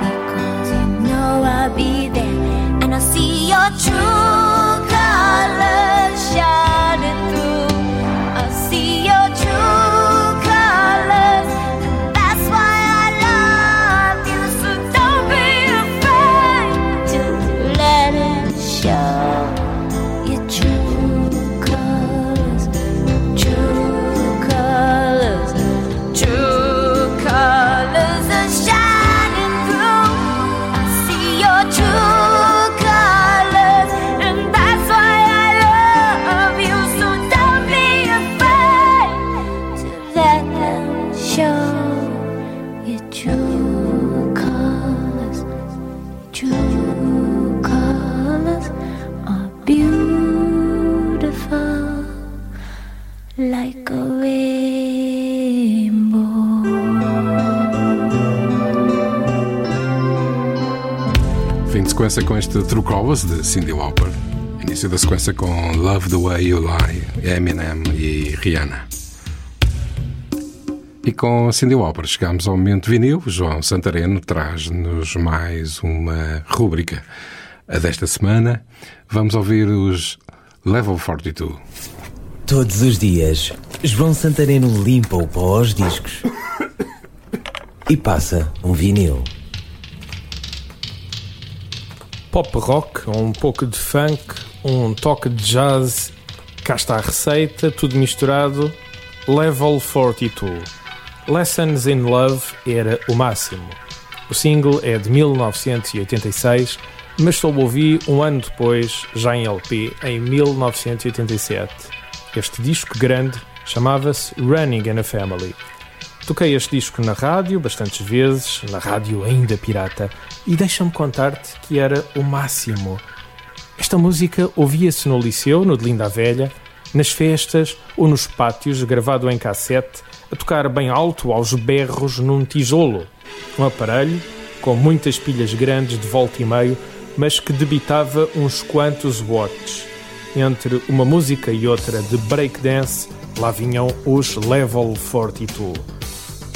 because you know I'll be there, and I'll see your true colors sequência com este True Colors de Cindy Lauper. Início da sequência com Love the Way You Lie, Eminem e Rihanna. E com Cindy Lauper chegamos ao momento vinil. João Santareno traz-nos mais uma rúbrica. A desta semana vamos ouvir os Level 42. Todos os dias, João Santareno limpa o pó aos discos e passa um vinil. Pop rock, um pouco de funk, um toque de jazz, cá está a receita, tudo misturado. Level 42. Lessons in Love era o máximo. O single é de 1986, mas só o ouvi um ano depois, já em LP, em 1987. Este disco grande chamava-se Running in a Family. Toquei este disco na rádio bastantes vezes, na rádio ainda pirata, e deixa-me contar-te que era o máximo. Esta música ouvia-se no liceu, no de Linda Velha, nas festas ou nos pátios, gravado em cassete, a tocar bem alto aos berros num tijolo. Um aparelho com muitas pilhas grandes de volta e meio, mas que debitava uns quantos watts. Entre uma música e outra de breakdance, lá vinham os Level 42.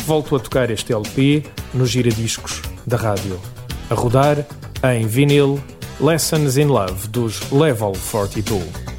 Volto a tocar este LP nos giradiscos da rádio. A rodar em vinil Lessons in Love dos Level 42.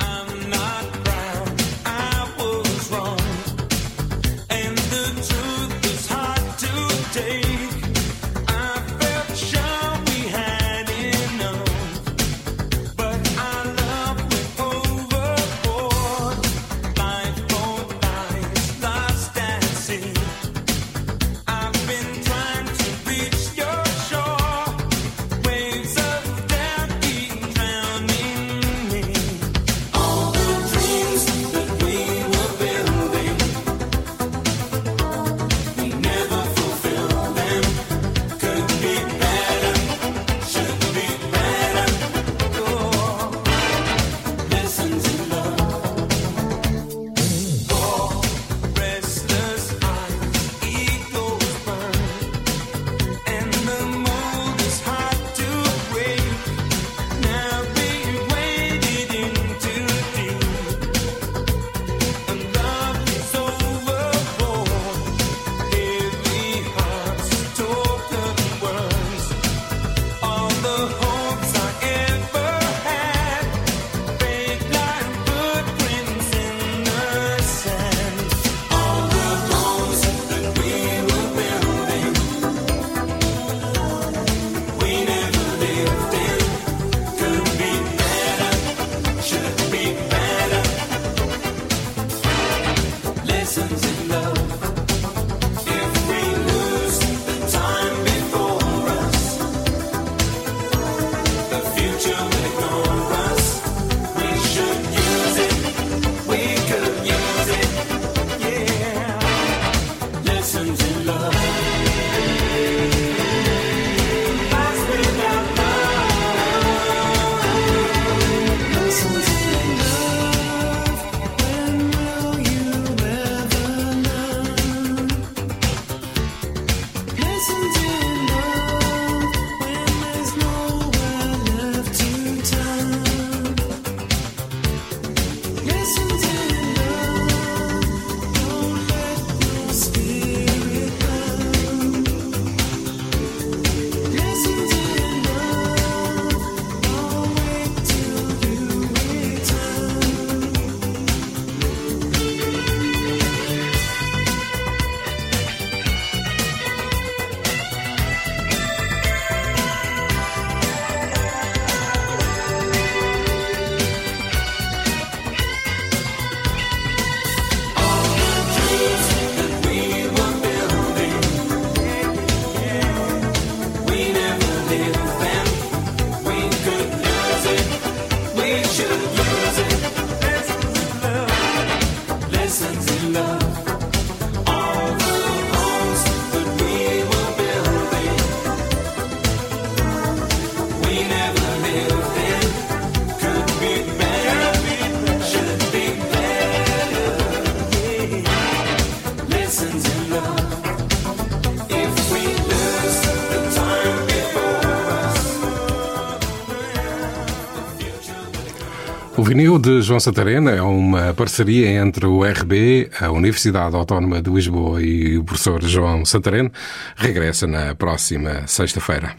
Vinil de João Santarena é uma parceria entre o RB, a Universidade Autónoma de Lisboa e o professor João Santareno. Regressa na próxima sexta-feira.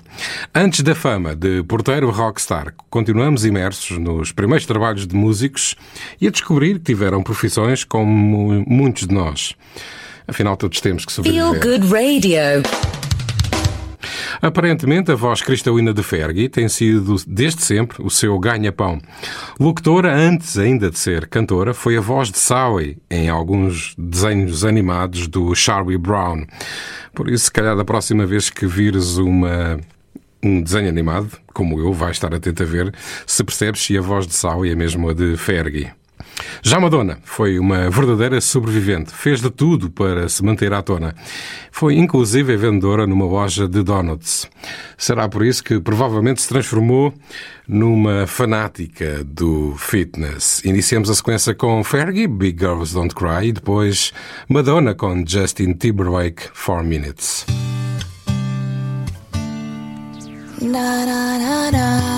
Antes da fama de porteiro rockstar, continuamos imersos nos primeiros trabalhos de músicos e a descobrir que tiveram profissões como muitos de nós. Afinal, todos temos que Feel sobreviver. Good Radio. Aparentemente, a voz cristalina de Fergie tem sido, desde sempre, o seu ganha-pão. Locutora, antes ainda de ser cantora, foi a voz de Sally em alguns desenhos animados do Charlie Brown. Por isso, se calhar, da próxima vez que vires uma, um desenho animado, como eu, vais estar atento a ver, se percebes se a voz de Sally é mesmo a de Fergie. Já Madonna foi uma verdadeira sobrevivente. Fez de tudo para se manter à tona. Foi inclusive vendedora numa loja de donuts. Será por isso que provavelmente se transformou numa fanática do fitness. Iniciamos a sequência com Fergie, Big Girls Don't Cry, e depois Madonna com Justin Timberlake, 4 Minutes. Da da da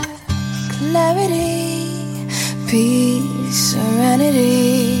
clarity, peace, serenity.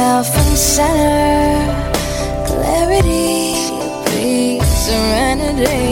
self and center. Clarity breeds serenity.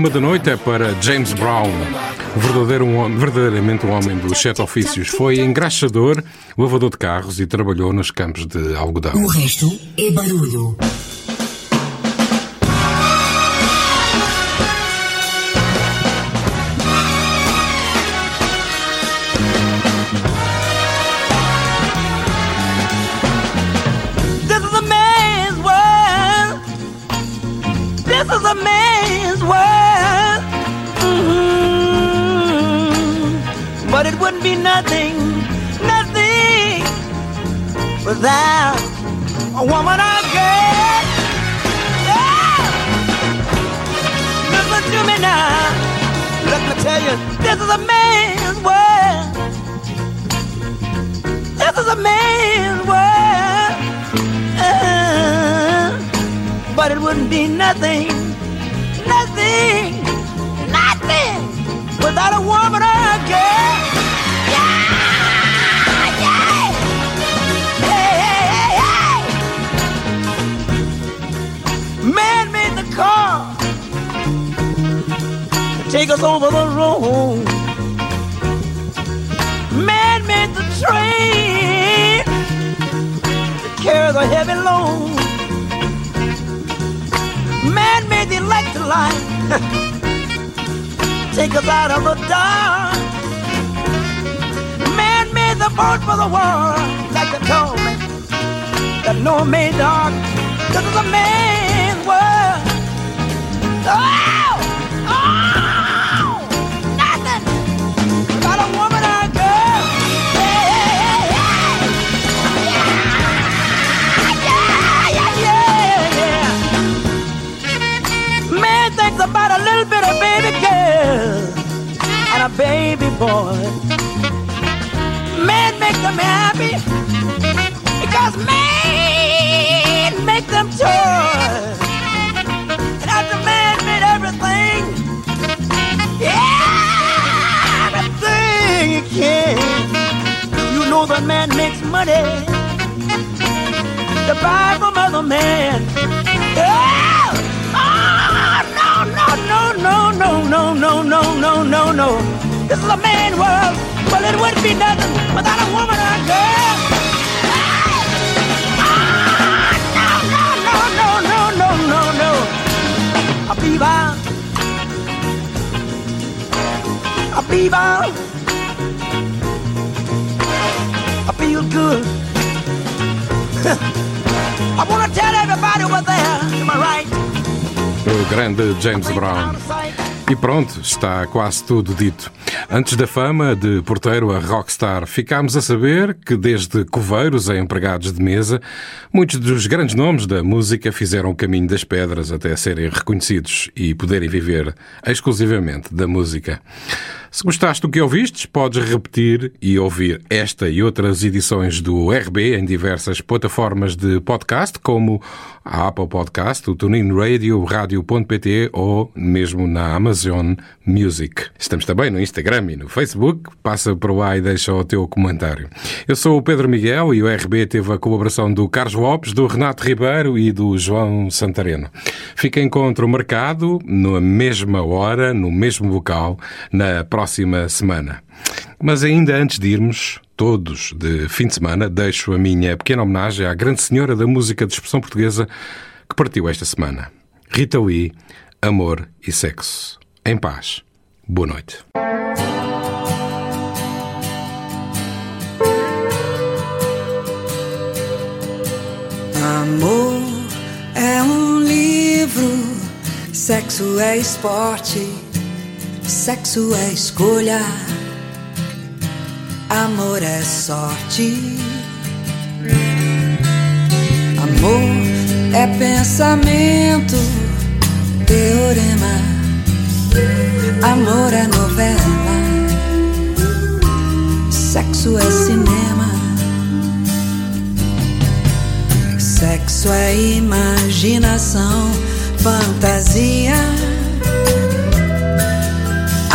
A penúltima da noite é para James Brown, verdadeiro um verdadeiramente um homem dos sete ofícios. Foi engraxador, lavador de carros e trabalhou nos campos de algodão. O resto é barulho. This is a man's world. This is a man's world. But it wouldn't be nothing, nothing without a woman or girl. Listen to me now. Let me tell you, this is a man's world. This is a man's world. Uh, but it wouldn't be nothing, nothing, nothing without a woman or a girl. Take us over the road. Man made the train to carry the heavy load. Man made the electric light take us out of the dark. Man made the boat for the world, like they told me that no made dark. This is a man's world. Oh, boy. Man make them happy because man make them toys. And after man made everything, everything he can. You know that man makes money to buy from other man. Oh, oh, no, no, no, no, no, no, no, no, no, no. This is a man world. Well, it wouldn't be nothing without a woman or a girl. A beaver. I feel good. I want to tell everybody over there, am I right? O grande James Brown. E pronto, está quase tudo dito. Antes da fama de porteiro a rockstar, ficámos a saber que desde coveiros a empregados de mesa, muitos dos grandes nomes da música fizeram o caminho das pedras até serem reconhecidos e poderem viver exclusivamente da música. Se gostaste do que ouvistes, podes repetir e ouvir esta e outras edições do RB em diversas plataformas de podcast, como a Apple Podcast, o TuneIn Radio, Rádio.pt ou mesmo na Amazon Music. Estamos também no Instagram e no Facebook. Passa por lá e deixa o teu comentário. Eu sou o Pedro Miguel e o RB teve a colaboração do Carlos Lopes, do Renato Ribeiro e do João Santareno. Fica encontro marcado na mesma hora, no mesmo local, na próxima semana. Mas ainda antes de irmos, todos de fim de semana, deixo a minha pequena homenagem à grande senhora da música de expressão portuguesa que partiu esta semana. Rita Lee, Amor e Sexo. Em paz. Boa noite. Amor é um livro, sexo é esporte, sexo é escolha, amor é sorte. Amor é pensamento, teorema, amor é novela, sexo é cinema. Sexo é imaginação, fantasia.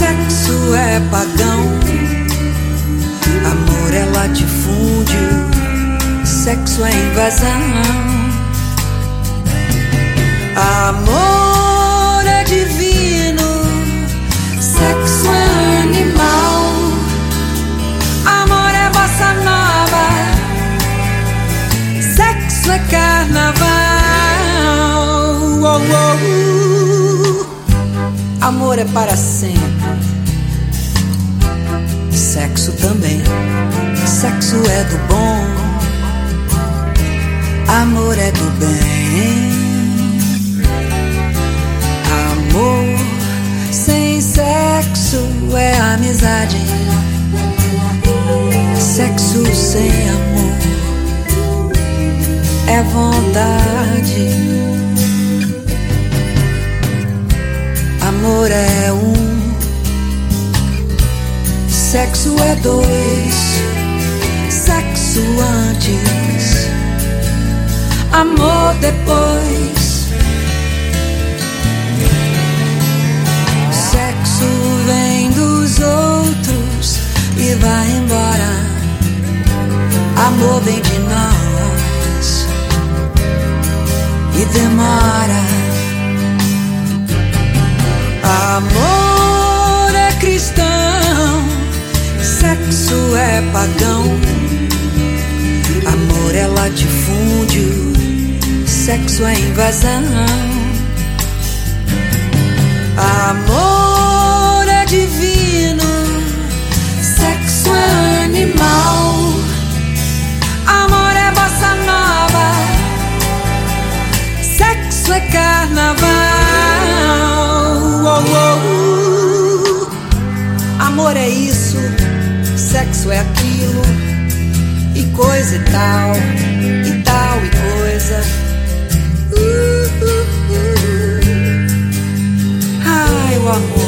sexo é pagão. Amor é latifúndio, sexo é invasão. Amor é divino, sexo é animal. Amor é bossa nova, sexo é carnaval. Oh, oh, uh. Amor é para sempre, sexo também. Sexo é do bom, amor é do bem. Amor sem sexo é amizade. Sexo sem amor é vontade. Amor é um, sexo é dois, sexo antes, amor depois. Sexo vem dos outros e vai embora. Amor vem de nós e demora. Amor é cristão, sexo é pagão. Amor é latifúndio, sexo é invasão. Amor é divino, sexo é animal. Amor é bossa nova, sexo é carnaval. Oh, oh, uh. Amor é isso, sexo é aquilo e coisa e tal, e tal e coisa. Uh, uh, uh. Ai, o amor.